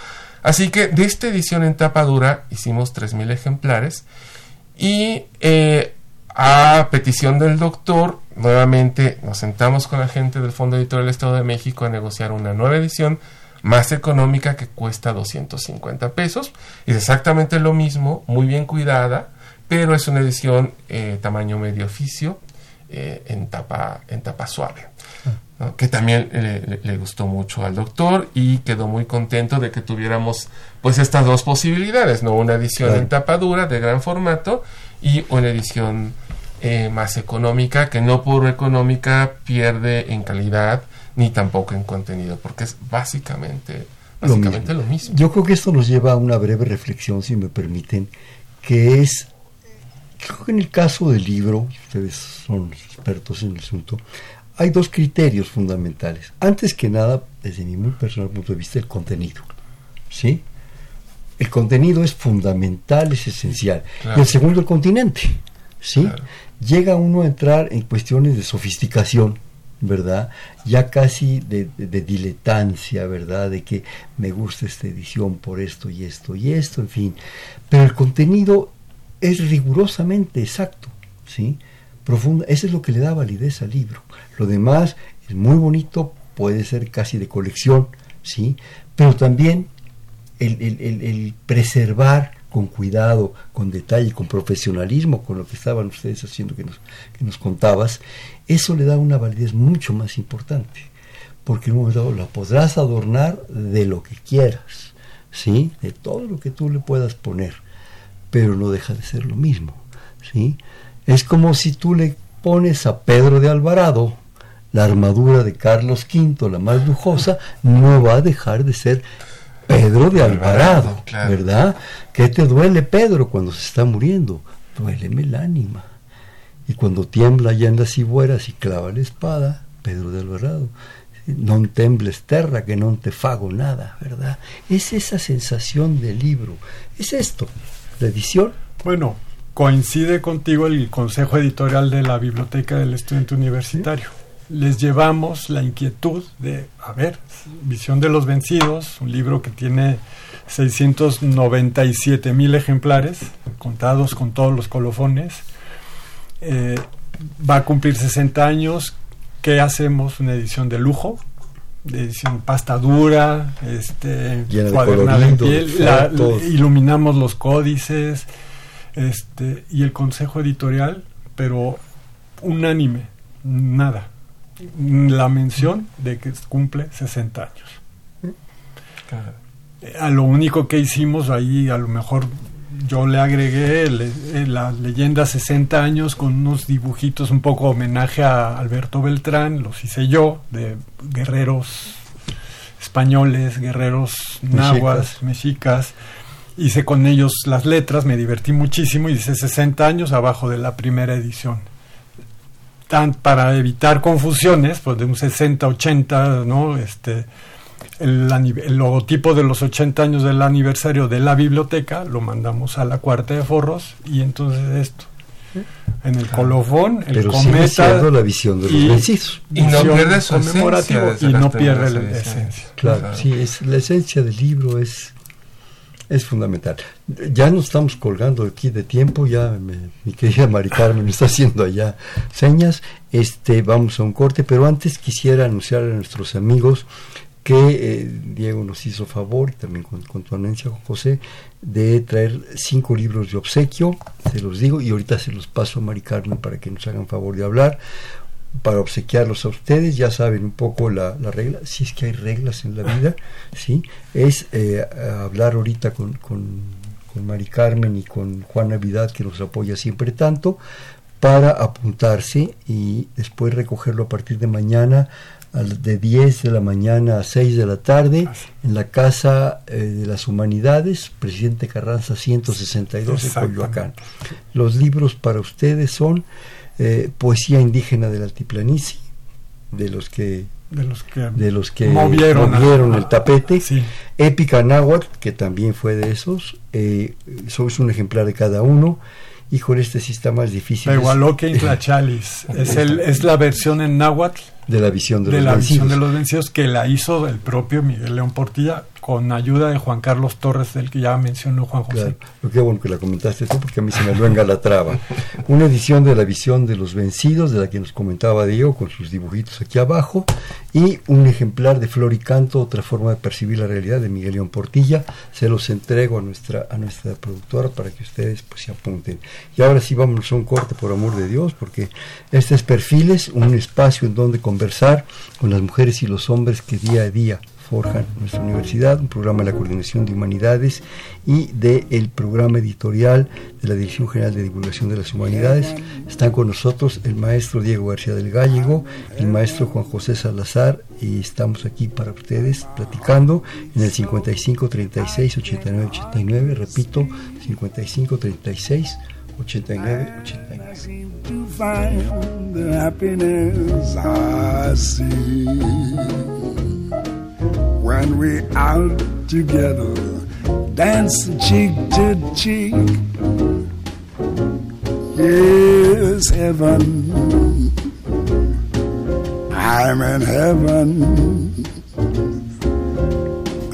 Así que de esta edición en tapa dura hicimos 3.000 ejemplares y eh, a petición del doctor, nuevamente nos sentamos con la gente del Fondo Editorial del Estado de México a negociar una nueva edición más económica que cuesta 250 pesos. Es exactamente lo mismo, muy bien cuidada, pero es una edición eh, tamaño medio oficio eh, en, tapa, en tapa suave. Que también le, gustó mucho al doctor y quedó muy contento de que tuviéramos pues estas dos posibilidades, ¿no? Una edición en tapa dura de gran formato y una edición eh, más económica, que no por económica pierde en calidad ni tampoco en contenido, porque es básicamente, básicamente lo mismo. Yo creo que esto nos lleva a una breve reflexión, si me permiten, que es, creo que en el caso del libro, ustedes son expertos en el asunto, hay dos criterios fundamentales. Antes que nada, desde mi muy personal punto de vista, el contenido. ¿Sí? El contenido es fundamental, es esencial. Y el segundo, el continente. ¿Sí? llega uno a entrar en cuestiones de sofisticación, ¿verdad? Ya casi de, diletancia, ¿verdad? De que me gusta esta edición por esto y esto y esto, en fin. Pero el contenido es rigurosamente exacto, ¿sí? Profunda, eso es lo que le da validez al libro. Lo demás es muy bonito, puede ser casi de colección, ¿sí? Pero también el, el preservar con cuidado, con detalle, con profesionalismo, con lo que estaban ustedes haciendo que nos, que nos contabas, eso le da una validez mucho más importante, porque en un momento la podrás adornar de lo que quieras, ¿sí? de todo lo que tú le puedas poner, pero no deja de ser lo mismo. ¿sí? Es como si tú le pones a Pedro de Alvarado la armadura de Carlos V, la más lujosa, no va a dejar de ser Pedro de Alvarado, ¿verdad? ¿Qué te duele, Pedro, cuando se está muriendo? Duéleme el ánima. Y cuando tiembla ya en las cibueras y clava la espada, Pedro de Alvarado, no tembles terra, que no te fago nada, ¿verdad? Es esa sensación del libro. Es esto, la edición. Bueno, coincide contigo el consejo editorial de la Biblioteca del Estudiante Universitario les llevamos la inquietud de, a ver, Visión de los Vencidos, un libro que tiene 697 mil ejemplares, contados con todos los colofones, eh, va a cumplir 60 años, ¿qué hacemos? Una edición de lujo, de edición pasta dura, este, cuadernada en piel, iluminamos los códices, este, y el consejo editorial, pero unánime, nada la mención de que cumple 60 años. A lo único que hicimos ahí, a lo mejor yo le agregué eh, la leyenda 60 años con unos dibujitos, un poco homenaje a Alberto Beltrán, los hice yo, de guerreros españoles, guerreros nahuas, mexicas. Hice con ellos las letras, me divertí muchísimo y dice 60 años abajo de la primera edición para evitar confusiones, pues de un 60, 80, ¿no? Este, el, logotipo de los 80 años del aniversario de la biblioteca lo mandamos a la cuarta de forros y entonces esto. En el colofón, el Pero cometa. la visión de los y, vencidos. Y no pierde su esencia. Y no pierde la esencia. Claro, sí, es, la esencia del libro es es fundamental. Ya nos estamos colgando aquí de tiempo, ya mi querida Mari Carmen está haciendo allá señas. Este, vamos a un corte, pero antes quisiera anunciar a nuestros amigos que eh, Diego nos hizo favor, y también con, tu anuencia, José, de traer cinco libros de obsequio, se los digo, y ahorita se los paso a Mari Carmen para que nos hagan favor de hablar para obsequiarlos a ustedes, ya saben un poco la, regla, si es que hay reglas en la vida, ¿sí? es eh, hablar ahorita con, con, Mari Carmen y con Juan Navidad, que nos apoya siempre tanto, para apuntarse y después recogerlo a partir de mañana de 10 de la mañana a 6 de la tarde en la Casa eh, de las Humanidades, Presidente Carranza 162 de Coyoacán. Los libros para ustedes son eh, Poesía Indígena del Altiplanicie, de los que de los que, de los que movieron, el tapete, sí. Épica Náhuatl, que también fue de esos, eh, es un ejemplar de cada uno, híjole, este sí está más difícil. Igualoque Intlachalis, es, el, es la versión en náhuatl de la visión de, de los la vencidos. visión de los vencidos que la hizo el propio Miguel León Portilla con ayuda de Juan Carlos Torres del que ya mencionó Juan José. Claro, qué bueno que la comentaste tú porque a mí se me luenga la traba. Una edición de la visión de los vencidos de la que nos comentaba Diego con sus dibujitos aquí abajo y un ejemplar de Flor y Canto, otra forma de percibir la realidad de Miguel León Portilla. Se los entrego a nuestra a nuestra productora para que ustedes pues se apunten. Y ahora sí vámonos a un corte por amor de Dios porque este es Perfiles, un espacio en donde conversar con las mujeres y los hombres que día a día forjan nuestra universidad, un programa de la Coordinación de Humanidades y del el programa editorial de la Dirección General de Divulgación de las Humanidades. Están con nosotros el maestro Diego García del Gallego, el maestro Juan José Salazar y estamos aquí para ustedes platicando en el 55 36 89 89, repito, 55 36 89 89. When we out together, dance cheek to cheek. Yes, heaven, I'm in heaven,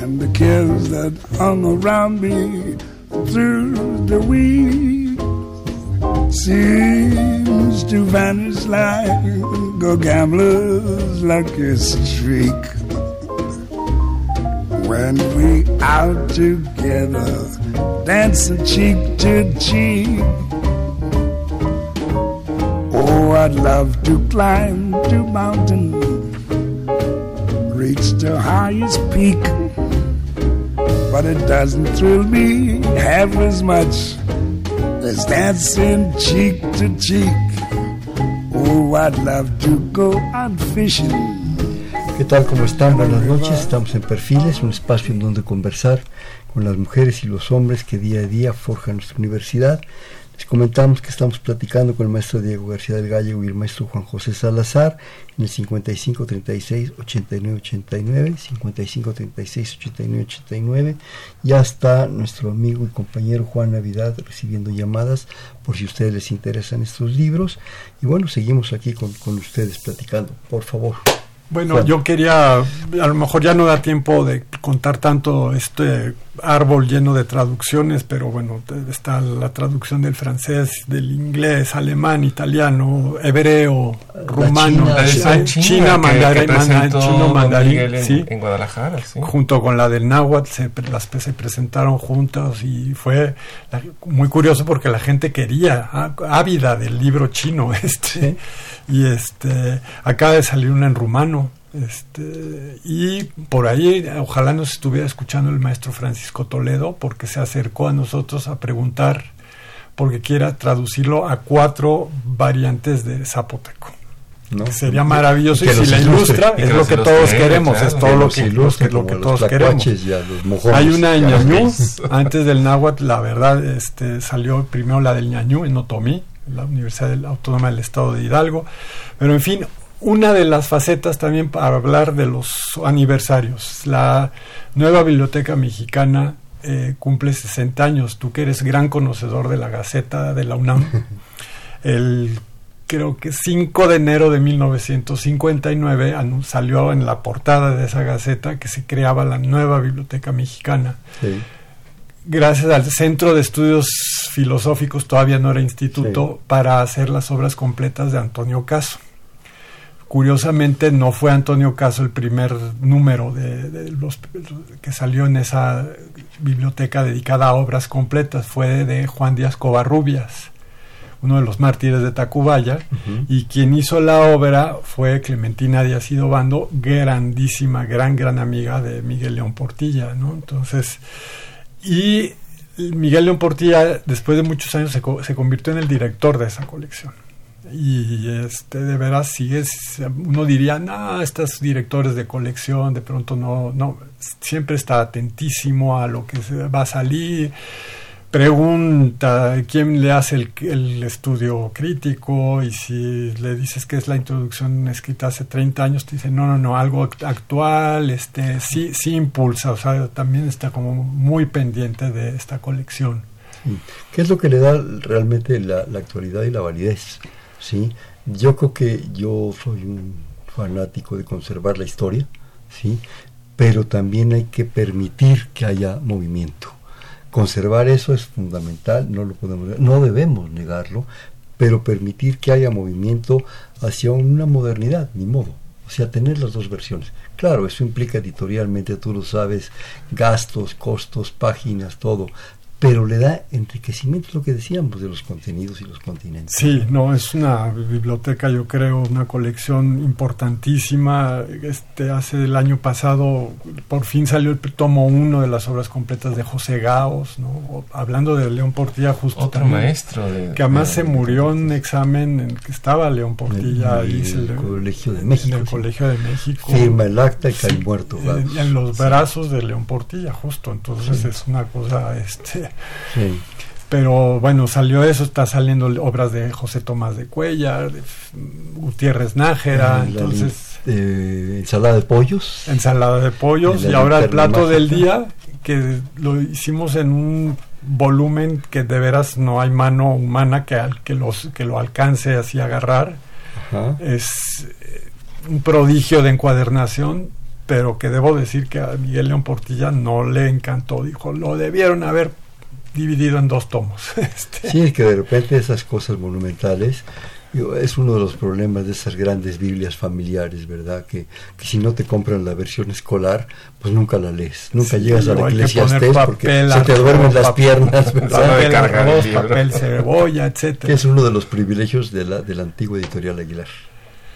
and the cares that hung around me through the week seems to vanish like a gambler's lucky streak when we out together, dancing cheek to cheek. Oh, I'd love to climb to mountain, reach the highest peak, but it doesn't thrill me half as much as dancing cheek to cheek. Oh, I'd love to go out fishing ¿Qué tal? ¿Cómo están? Buenas noches. Estamos en Perfiles, un espacio en donde conversar con las mujeres y los hombres que día a día forjan nuestra universidad. Les comentamos que estamos platicando con el maestro Diego García del Gallego y el maestro Juan José Salazar en el 55 36 89 89, 55 36 89 89. Ya está nuestro amigo y compañero Juan Navidad recibiendo llamadas por si a ustedes les interesan estos libros. Y bueno, seguimos aquí con, con ustedes platicando. Por favor. Bueno, yo quería, a lo mejor ya no da tiempo de contar tanto este árbol lleno de traducciones, pero bueno, está la traducción del francés, del inglés, alemán, italiano, hebreo, rumano, China, China, mandarín, chino mandarín, en, sí, en Guadalajara, sí. junto con la del náhuatl, se, las se presentaron juntas y fue la, muy curioso porque la gente quería, ávida del libro chino este, y este, acaba de salir una en rumano este, y por ahí, ojalá nos estuviera escuchando el maestro Francisco Toledo, porque se acercó a nosotros a preguntar, porque quiera traducirlo a cuatro variantes de zapoteco. ¿no? Sería maravilloso y, y si la ilustra, es lo que todos creen, queremos, claro, es todo lo que, ilustre, lo que todos queremos. Mojones, Hay una en ñañú, antes del náhuatl, la verdad, este, salió primero la del ñañú en Otomí, la Universidad Autónoma del Estado de Hidalgo, pero en fin, una de las facetas también para hablar de los aniversarios. La nueva Biblioteca Mexicana eh, cumple 60 años. Tú que eres gran conocedor de la Gaceta de la UNAM. El creo que 5 de enero de 1959 salió en la portada de esa Gaceta que se creaba la nueva Biblioteca Mexicana. Sí. Gracias al Centro de Estudios Filosóficos, todavía no era instituto, sí. para hacer las obras completas de Antonio Caso curiosamente no fue Antonio Caso el primer número de, de, los que salió en esa biblioteca dedicada a obras completas, fue de Juan Díaz Covarrubias, uno de los mártires de Tacubaya, uh -huh. y quien hizo la obra fue Clementina Díaz Idobando, grandísima, gran, gran amiga de Miguel León Portilla, ¿no? Entonces, y Miguel León Portilla, después de muchos años, se, se convirtió en el director de esa colección y este de veras sigues uno diría no estos directores de colección de pronto no no siempre está atentísimo a lo que va a salir pregunta quién le hace el, estudio crítico y si le dices que es la introducción escrita hace 30 años te dice no no no algo actual este sí sí impulsa o sea también está como muy pendiente de esta colección ¿Qué es lo que le da realmente la actualidad y la validez? ¿Sí? Yo creo que yo soy un fanático de conservar la historia, ¿sí? Pero también hay que permitir que haya movimiento. Conservar eso es fundamental, no lo podemos no debemos negarlo, pero permitir que haya movimiento hacia una modernidad, ni modo. O sea, tener las dos versiones. Claro, eso implica editorialmente, tú lo sabes, gastos, costos, páginas, todo, pero le da enriquecimiento, es lo que decíamos de los contenidos y los continentes. Sí, no, es una biblioteca, yo creo, una colección importantísima. Este, hace el año pasado, por fin salió el tomo uno de las obras completas de José Gaos, ¿no? hablando de León Portilla, justo Otro maestro. que además se murió en un examen en que estaba León Portilla. En, el, Colegio de México. En el Colegio de México. Firma el acta y cae muerto. En, los brazos de León Portilla, justo. Entonces es una cosa... este pero bueno, salió eso, está saliendo obras de José Tomás de Cuellar, de Gutiérrez Nájera, entonces... ensalada de pollos. Ensalada de pollos y ahora el plato del día, que lo hicimos en un volumen que de veras no hay mano humana que, que, los, que lo alcance así a agarrar. Es eh, un prodigio de encuadernación, pero que debo decir que a Miguel León Portilla no le encantó. Dijo, lo debieron haber dividido en dos tomos. Este. Sí, es que de repente esas cosas monumentales es uno de los problemas de esas grandes Biblias familiares, ¿verdad? Que, que, si no te compran la versión escolar, pues nunca la lees. Nunca llegas a la Eclesiastés porque se te duermen las piernas, ¿verdad? Papel, cebolla, etcétera. Que es uno de los privilegios de la, de la antigua editorial Aguilar.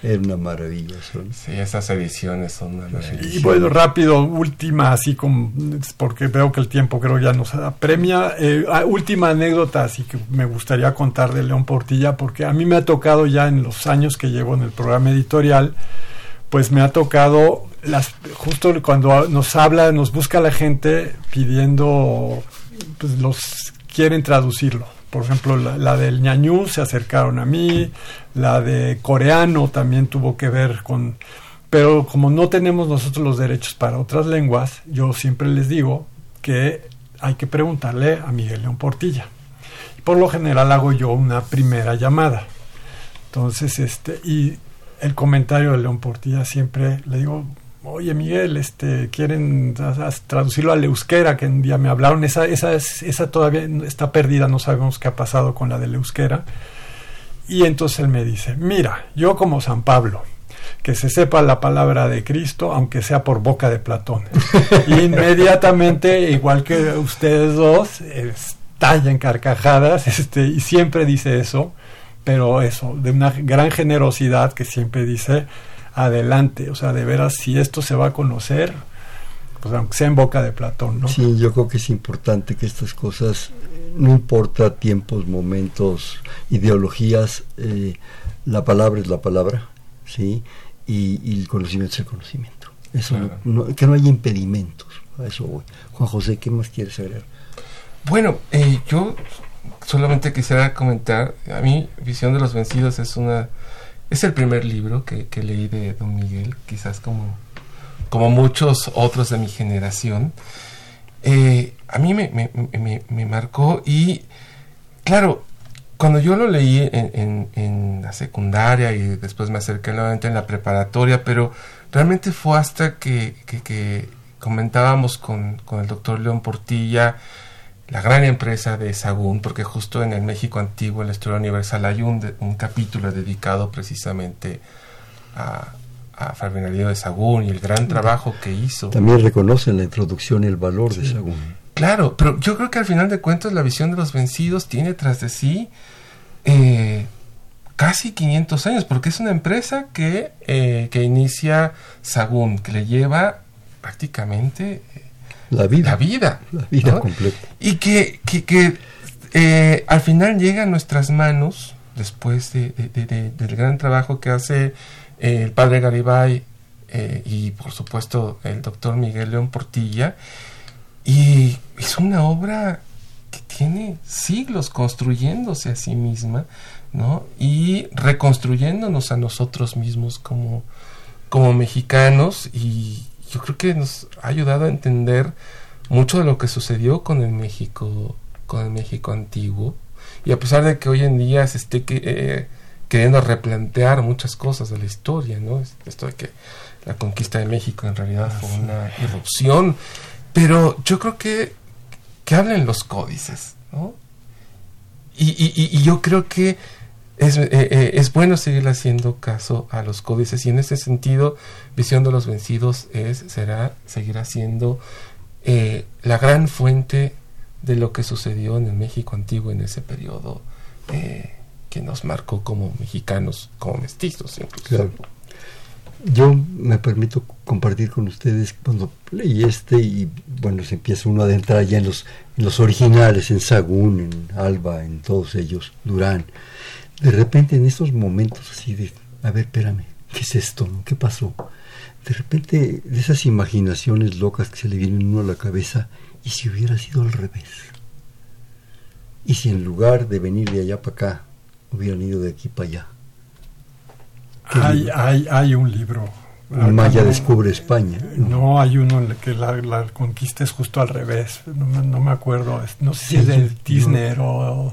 Era una maravilla. Sí, esas ediciones son una maravilla. Y bueno, rápido, última, así como, porque veo que el tiempo creo ya nos apremia. Eh, ah, última anécdota, así que me gustaría contar de León Portilla, porque a mí me ha tocado ya en los años que llevo en el programa editorial, pues me ha tocado, las, justo cuando nos habla, nos busca la gente pidiendo, pues los quieren traducirlo por ejemplo, la, del ñañú se acercaron a mí, la de coreano también tuvo que ver con... Pero como no tenemos nosotros los derechos para otras lenguas, yo siempre les digo que hay que preguntarle a Miguel León Portilla. Por lo general hago yo una primera llamada. Entonces, este, y el comentario de León Portilla siempre le digo, oye Miguel, este, quieren traducirlo al euskera, que un día me hablaron, esa, esa, esa todavía está perdida, no sabemos qué ha pasado con la del euskera. Y entonces él me dice, mira, yo como San Pablo, que se sepa la palabra de Cristo, aunque sea por boca de Platón. y inmediatamente, igual que ustedes dos, estallan carcajadas, este, y siempre dice eso, pero eso, de una gran generosidad que siempre dice, adelante. O sea, de veras, si esto se va a conocer, pues aunque sea en boca de Platón, ¿no? Sí, yo creo que es importante que estas cosas, no importa tiempos, momentos, ideologías, eh, la palabra es la palabra, ¿sí? Y, el conocimiento es el conocimiento. Eso que no haya impedimentos. A eso voy. Juan José, ¿qué más quieres agregar? Bueno, eh, yo solamente quisiera comentar, a mí Visión de los Vencidos es una es el primer libro que, leí de Don Miguel, quizás como, como muchos otros de mi generación. Eh, a mí me, marcó y, claro, cuando yo lo leí en, la secundaria y después me acerqué nuevamente en la preparatoria, pero realmente fue hasta que, que, comentábamos con, con, el doctor León Portilla la gran empresa de Sagún, porque justo en el México antiguo, en la historia universal, hay un, un capítulo dedicado precisamente a, a de Sagún y el gran trabajo que hizo. También reconocen la introducción y el valor de Sagún. Claro, pero yo creo que al final de cuentas la visión de los vencidos tiene tras de sí eh, casi 500 años, porque es una empresa que, eh, que inicia Sagún, que le lleva prácticamente la vida. La vida. La vida completa. Y que, que, que eh, al final llega a nuestras manos después de, del gran trabajo que hace eh, el padre Garibay eh, y por supuesto el doctor Miguel León Portilla. Y es una obra que tiene siglos construyéndose a sí misma, ¿no? Y reconstruyéndonos a nosotros mismos como, como mexicanos y yo creo que nos ha ayudado a entender mucho de lo que sucedió con el México, con el México antiguo. Y a pesar de que hoy en día se esté eh, queriendo replantear muchas cosas de la historia, ¿no? Esto de que la conquista de México en realidad fue una irrupción. Pero yo creo que, que hablen los códices, ¿no? Y, y, y yo creo que es, eh, eh, es, bueno seguir haciendo caso a los códices y en ese sentido visión de los vencidos es será seguir haciendo eh, la gran fuente de lo que sucedió en el México antiguo en ese periodo que nos marcó como mexicanos como mestizos incluso yo me permito compartir con ustedes cuando leí este y bueno, se empieza uno a adentrar ya en los, en los originales, en Sagún, en Alba, en todos ellos, Durán. De repente en estos momentos así de, a ver, espérame, ¿qué es esto? ¿Qué pasó? De repente de esas imaginaciones locas que se le vienen uno a la cabeza, ¿y si hubiera sido al revés? ¿Y si en lugar de venir de allá para acá, hubieran ido de aquí para allá? Hay, hay, hay un libro. Maya descubre España. No, hay uno en el que la, conquista es justo al revés. No, me acuerdo. No sé si es de Disney o...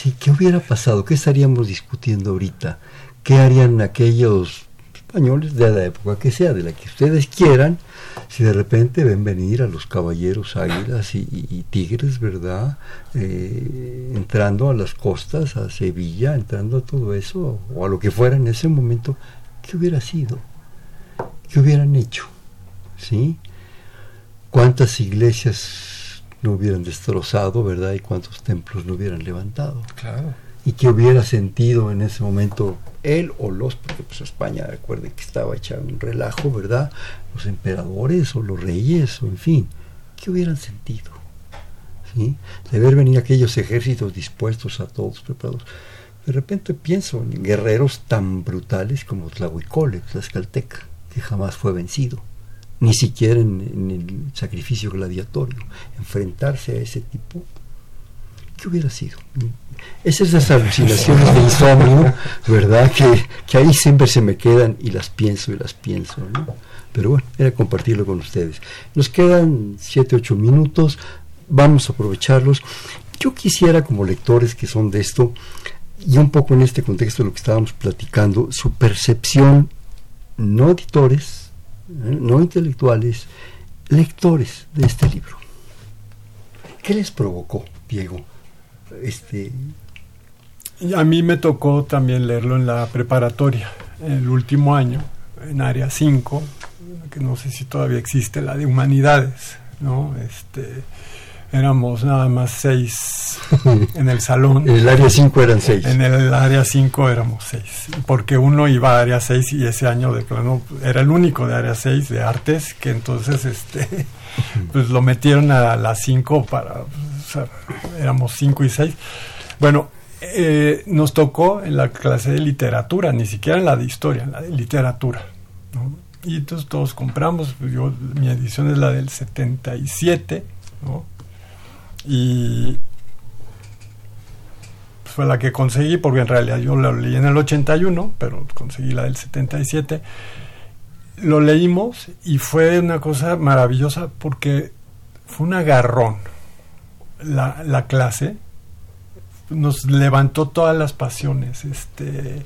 Sí, ¿qué hubiera pasado? ¿Qué estaríamos discutiendo ahorita? ¿Qué harían aquellos españoles de la época que sea, de la que ustedes quieran, si de repente ven venir a los caballeros águilas y, tigres, ¿verdad? Eh, entrando a las costas, a Sevilla, entrando a todo eso, o a lo que fuera en ese momento, ¿qué hubiera sido? ¿Qué hubieran hecho? ¿Sí? ¿Cuántas iglesias no hubieran destrozado, verdad? Y cuántos templos no hubieran levantado. Claro. Y qué hubiera sentido en ese momento él o los, porque pues España, recuerden que estaba hecha un relajo, ¿verdad? Los emperadores o los reyes, o en fin, ¿qué hubieran sentido? ¿Sí? De ver venir aquellos ejércitos dispuestos a todos, preparados. De repente pienso en guerreros tan brutales como Tlahuicole, Tlaxcalteca, que jamás fue vencido, ni siquiera en, el sacrificio gladiatorio. Enfrentarse a ese tipo, ¿qué hubiera sido? Esas esas alucinaciones de insomnio, ¿verdad? Que, que, ahí siempre se me quedan y las pienso y las pienso, ¿no? Pero bueno, era compartirlo con ustedes. Nos quedan siete, ocho minutos, vamos a aprovecharlos. Yo quisiera, como lectores que son de esto, y un poco en este contexto de lo que estábamos platicando, su percepción, no editores. No intelectuales, lectores de este libro. ¿Qué les provocó, Diego? este a mí me tocó también leerlo en la preparatoria, en el último año, en área 5, que no sé si todavía existe, la de humanidades, ¿no? Este, éramos nada más seis en el salón. en el área 5 eran seis. En el área 5 éramos seis, porque uno iba a área 6 y ese año de plano era el único de área 6 de artes, que entonces este pues lo metieron a las 5 para éramos cinco y seis. Bueno, eh, nos tocó en la clase de literatura, ni siquiera en la de historia, en la de literatura. Y entonces todos compramos, pues yo, mi edición es la del 77, ¿no? Y fue la que conseguí, porque en realidad yo la leí en el 81, pero conseguí la del 77. Lo leímos y fue una cosa maravillosa porque fue un agarrón la, la clase, nos levantó todas las pasiones, este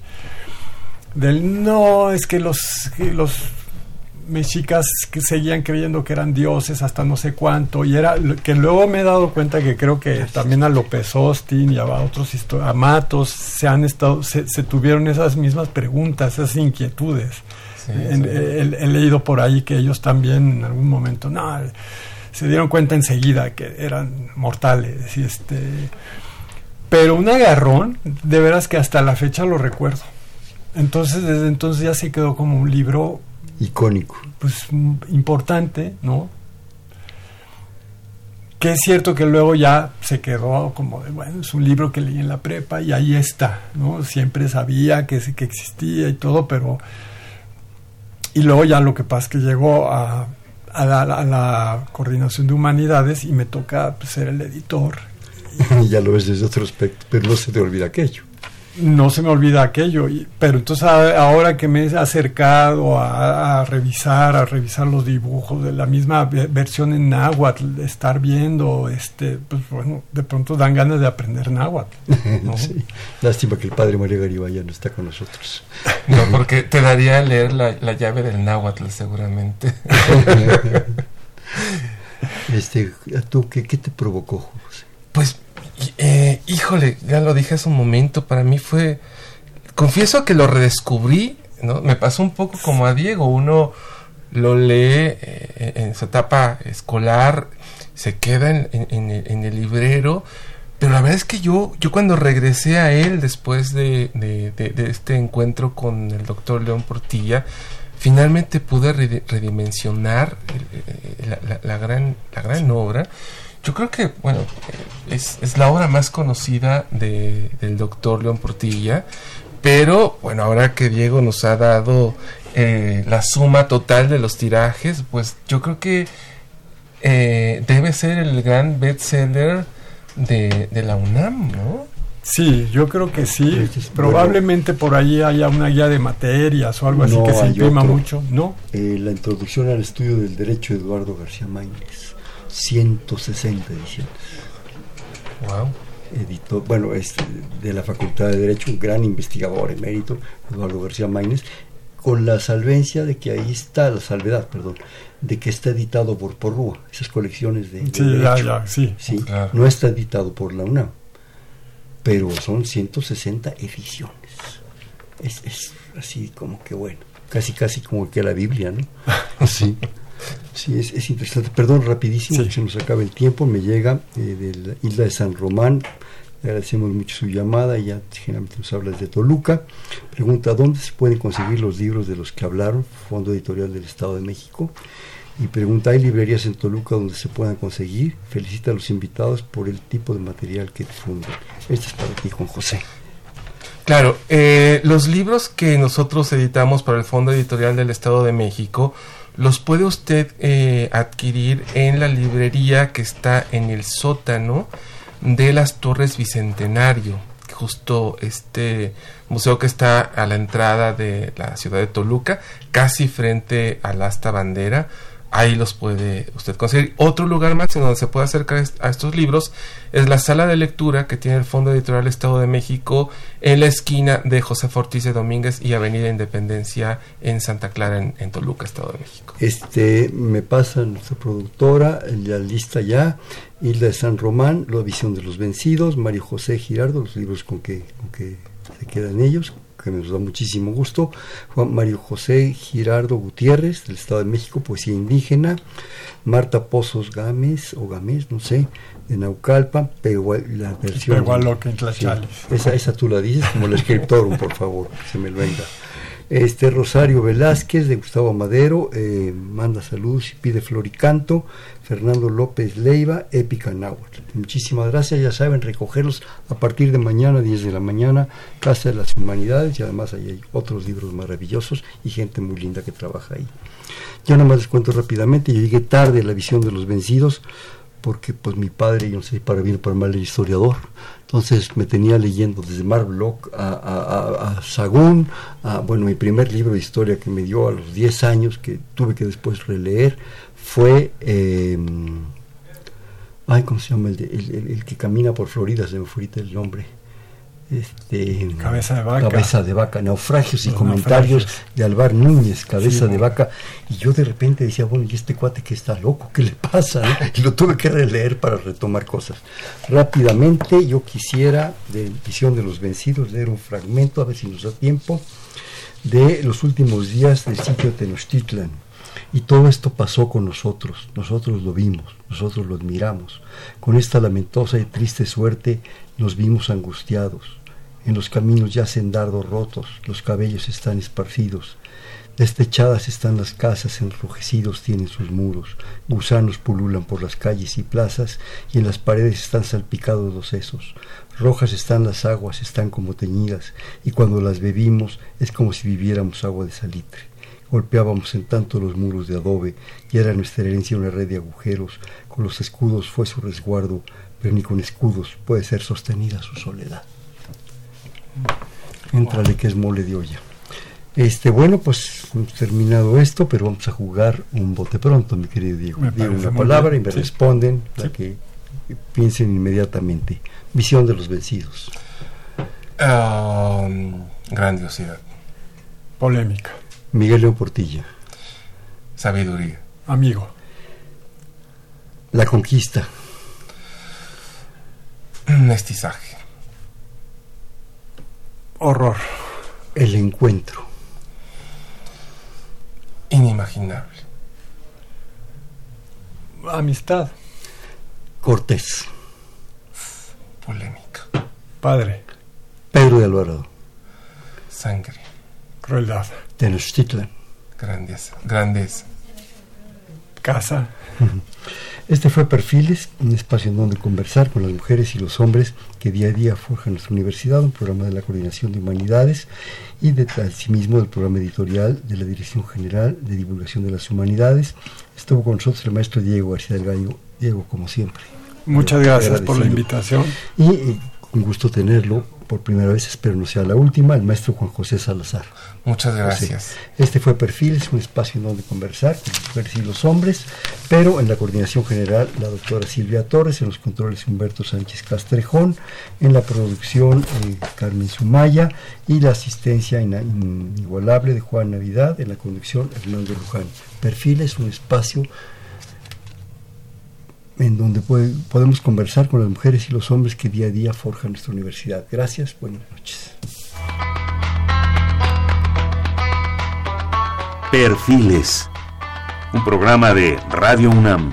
del no, es que los, los mexicas que seguían creyendo que eran dioses hasta no sé cuánto, y era que luego me he dado cuenta que creo que también a López Austin y a otros a Matos se han estado, se, tuvieron esas mismas preguntas, esas inquietudes. he, leído por ahí que ellos también en algún momento, no, se dieron cuenta enseguida que eran mortales y este pero un agarrón de veras que hasta la fecha lo recuerdo. Entonces desde entonces ya se quedó como un libro icónico pues importante no que es cierto que luego ya se quedó como de, bueno, es un libro que leí en la prepa y ahí está, ¿no? Siempre sabía que, que existía y todo, pero... Y luego ya lo que pasa es que llegó a, a, la, coordinación de humanidades y me toca pues, ser el editor. ya lo ves desde otro aspecto, pero no se te olvida aquello no se me olvida aquello. pero entonces ahora que me he acercado a, revisar, a revisar los dibujos de la misma versión en náhuatl, de estar viendo, este, pues bueno, de pronto dan ganas de aprender náhuatl. Lástima que el padre María Garibay no está con nosotros. No, porque te daría a leer la, llave del náhuatl seguramente. este, ¿tú qué, qué te provocó, José? Pues eh, híjole, ya lo dije hace un momento, para mí fue, confieso que lo redescubrí, ¿no? Me pasó un poco como a Diego, uno lo lee eh, en su etapa escolar, se queda en, el librero, pero la verdad es que yo, yo cuando regresé a él después de, este encuentro con el doctor León Portilla, finalmente pude redimensionar la, gran, la gran obra yo creo que, bueno, es, es la obra más conocida de, del doctor León Portilla, pero bueno, ahora que Diego nos ha dado eh, la suma total de los tirajes, pues yo creo que eh, debe ser el gran bestseller de, de la UNAM, ¿no? Sí, yo creo que sí. Probablemente por ahí haya una guía de materias o algo así que se imprima mucho, ¿no? Eh, la introducción al estudio del derecho de Eduardo García Máñez. 160 ediciones. Wow. Editó, bueno, es de la Facultad de Derecho, un gran investigador emérito, Eduardo García Maínez, con la salvencia de que ahí está, la salvedad, perdón, de que está editado por Porrúa, esas colecciones de, sí, Ya, ya, sí, sí no está editado por la UNAM, pero son 160 ediciones. Es, es así como que bueno, casi casi como que la Biblia, ¿no? sí. Sí, es, interesante. Perdón, rapidísimo, se nos acaba el tiempo. Me llega eh, de la isla de San Román. Le agradecemos mucho su llamada. Ya generalmente nos habla desde Toluca. Pregunta: ¿dónde se pueden conseguir los libros de los que hablaron? Fondo Editorial del Estado de México. Y pregunta: ¿hay librerías en Toluca donde se puedan conseguir? Felicita a los invitados por el tipo de material que difunden. Este es para ti, Juan José. Claro, eh, los libros que nosotros editamos para el Fondo Editorial del Estado de México los puede usted eh, adquirir en la librería que está en el sótano de las Torres Bicentenario, justo este museo que está a la entrada de la ciudad de Toluca, casi frente al asta bandera ahí los puede usted conseguir. Otro lugar más en donde se puede acercar a estos libros es la sala de lectura que tiene el Fondo Editorial Estado de México en la esquina de José Ortiz de Domínguez y Avenida Independencia en Santa Clara, en, Toluca, Estado de México. Este, me pasa nuestra productora, la lista ya, Isla de San Román, La Visión de los Vencidos, Mario José Girardo, los libros con que, con que se quedan ellos, que nos da muchísimo gusto, Juan Mario José Girardo Gutiérrez, del Estado de México, poesía indígena, Marta Pozos Gámez, o Gámez, no sé, de Naucalpan, pero la versión... esa, esa tú la dices como el escritor, por favor, que se me venga. Este Rosario Velázquez de Gustavo Madero eh, manda saludos y pide floricanto. Fernando López Leiva, Épica Náhuatl. Muchísimas gracias, ya saben, recogerlos a partir de mañana, 10 de la mañana, Casa de las Humanidades, y además ahí hay otros libros maravillosos y gente muy linda que trabaja ahí. Yo nada más les cuento rápidamente, yo llegué tarde a la visión de los vencidos, porque pues mi padre, yo no sé para bien o para mal, el historiador, entonces me tenía leyendo desde a, a, a, Sagún, a, bueno, mi primer libro de historia que me dio a los 10 años, que tuve que después releer, fue... Eh, ay, ¿cómo se llama? El, el, que camina por Florida, se me fue el nombre este, cabeza de vaca. Cabeza de vaca, naufragios y comentarios de Alvar Núñez, cabeza de vaca. Y yo de repente decía, bueno, ¿y este cuate que está loco? ¿Qué le pasa? Y lo tuve que releer para retomar cosas. Rápidamente, yo quisiera, de Visión de los Vencidos, leer un fragmento, a ver si nos da tiempo, de los últimos días del sitio Tenochtitlan. Y todo esto pasó con nosotros, nosotros lo vimos, nosotros lo admiramos. Con esta lamentosa y triste suerte nos vimos angustiados en los caminos yacen dardos rotos, los cabellos están esparcidos. Destechadas están las casas, enrojecidos tienen sus muros, gusanos pululan por las calles y plazas, y en las paredes están salpicados los sesos. Rojas están las aguas, están como teñidas, y cuando las bebimos es como si viviéramos agua de salitre. Golpeábamos en tanto los muros de adobe, y era nuestra herencia una red de agujeros, con los escudos fue su resguardo, pero ni con escudos puede ser sostenida su soledad. Entrale que es mole de olla. Este, bueno, pues hemos terminado esto, pero vamos a jugar un bote pronto, mi querido Diego. Digo una palabra y me responden la que piensen inmediatamente. Visión de los vencidos. Um, grandiosidad. Polémica. Miguel León Portilla. Sabiduría. Amigo. La conquista. Mestizaje. Horror. El encuentro. Inimaginable. Amistad. Cortés. Polémica. Padre. Pedro de Alvarado. Sangre. Crueldad. Tenochtitlan. Grandeza. Grandeza. Casa. Este fue Perfiles, un espacio en donde conversar con las mujeres y los hombres que día a día forjan nuestra universidad, un programa de la Coordinación de Humanidades y de asimismo del programa editorial de la Dirección General de Divulgación de las Humanidades. Estuvo con nosotros el maestro Diego García del Gallo. Diego, como siempre. Muchas gracias por la invitación. Y eh, un gusto tenerlo por primera vez, espero no sea la última, el maestro Juan José Salazar. Muchas gracias. Este fue Perfiles, un espacio en donde conversar con las mujeres y los hombres, pero en la coordinación general la doctora Silvia Torres, en los controles Humberto Sánchez Castrejón, en la producción eh, Carmen Sumaya y la asistencia inigualable de Juan Navidad, en la conducción Hernando Luján. Perfiles, un espacio en donde podemos conversar con las mujeres y los hombres que día a día forjan nuestra universidad. Gracias, buenas noches. Perfiles, un programa de Radio UNAM.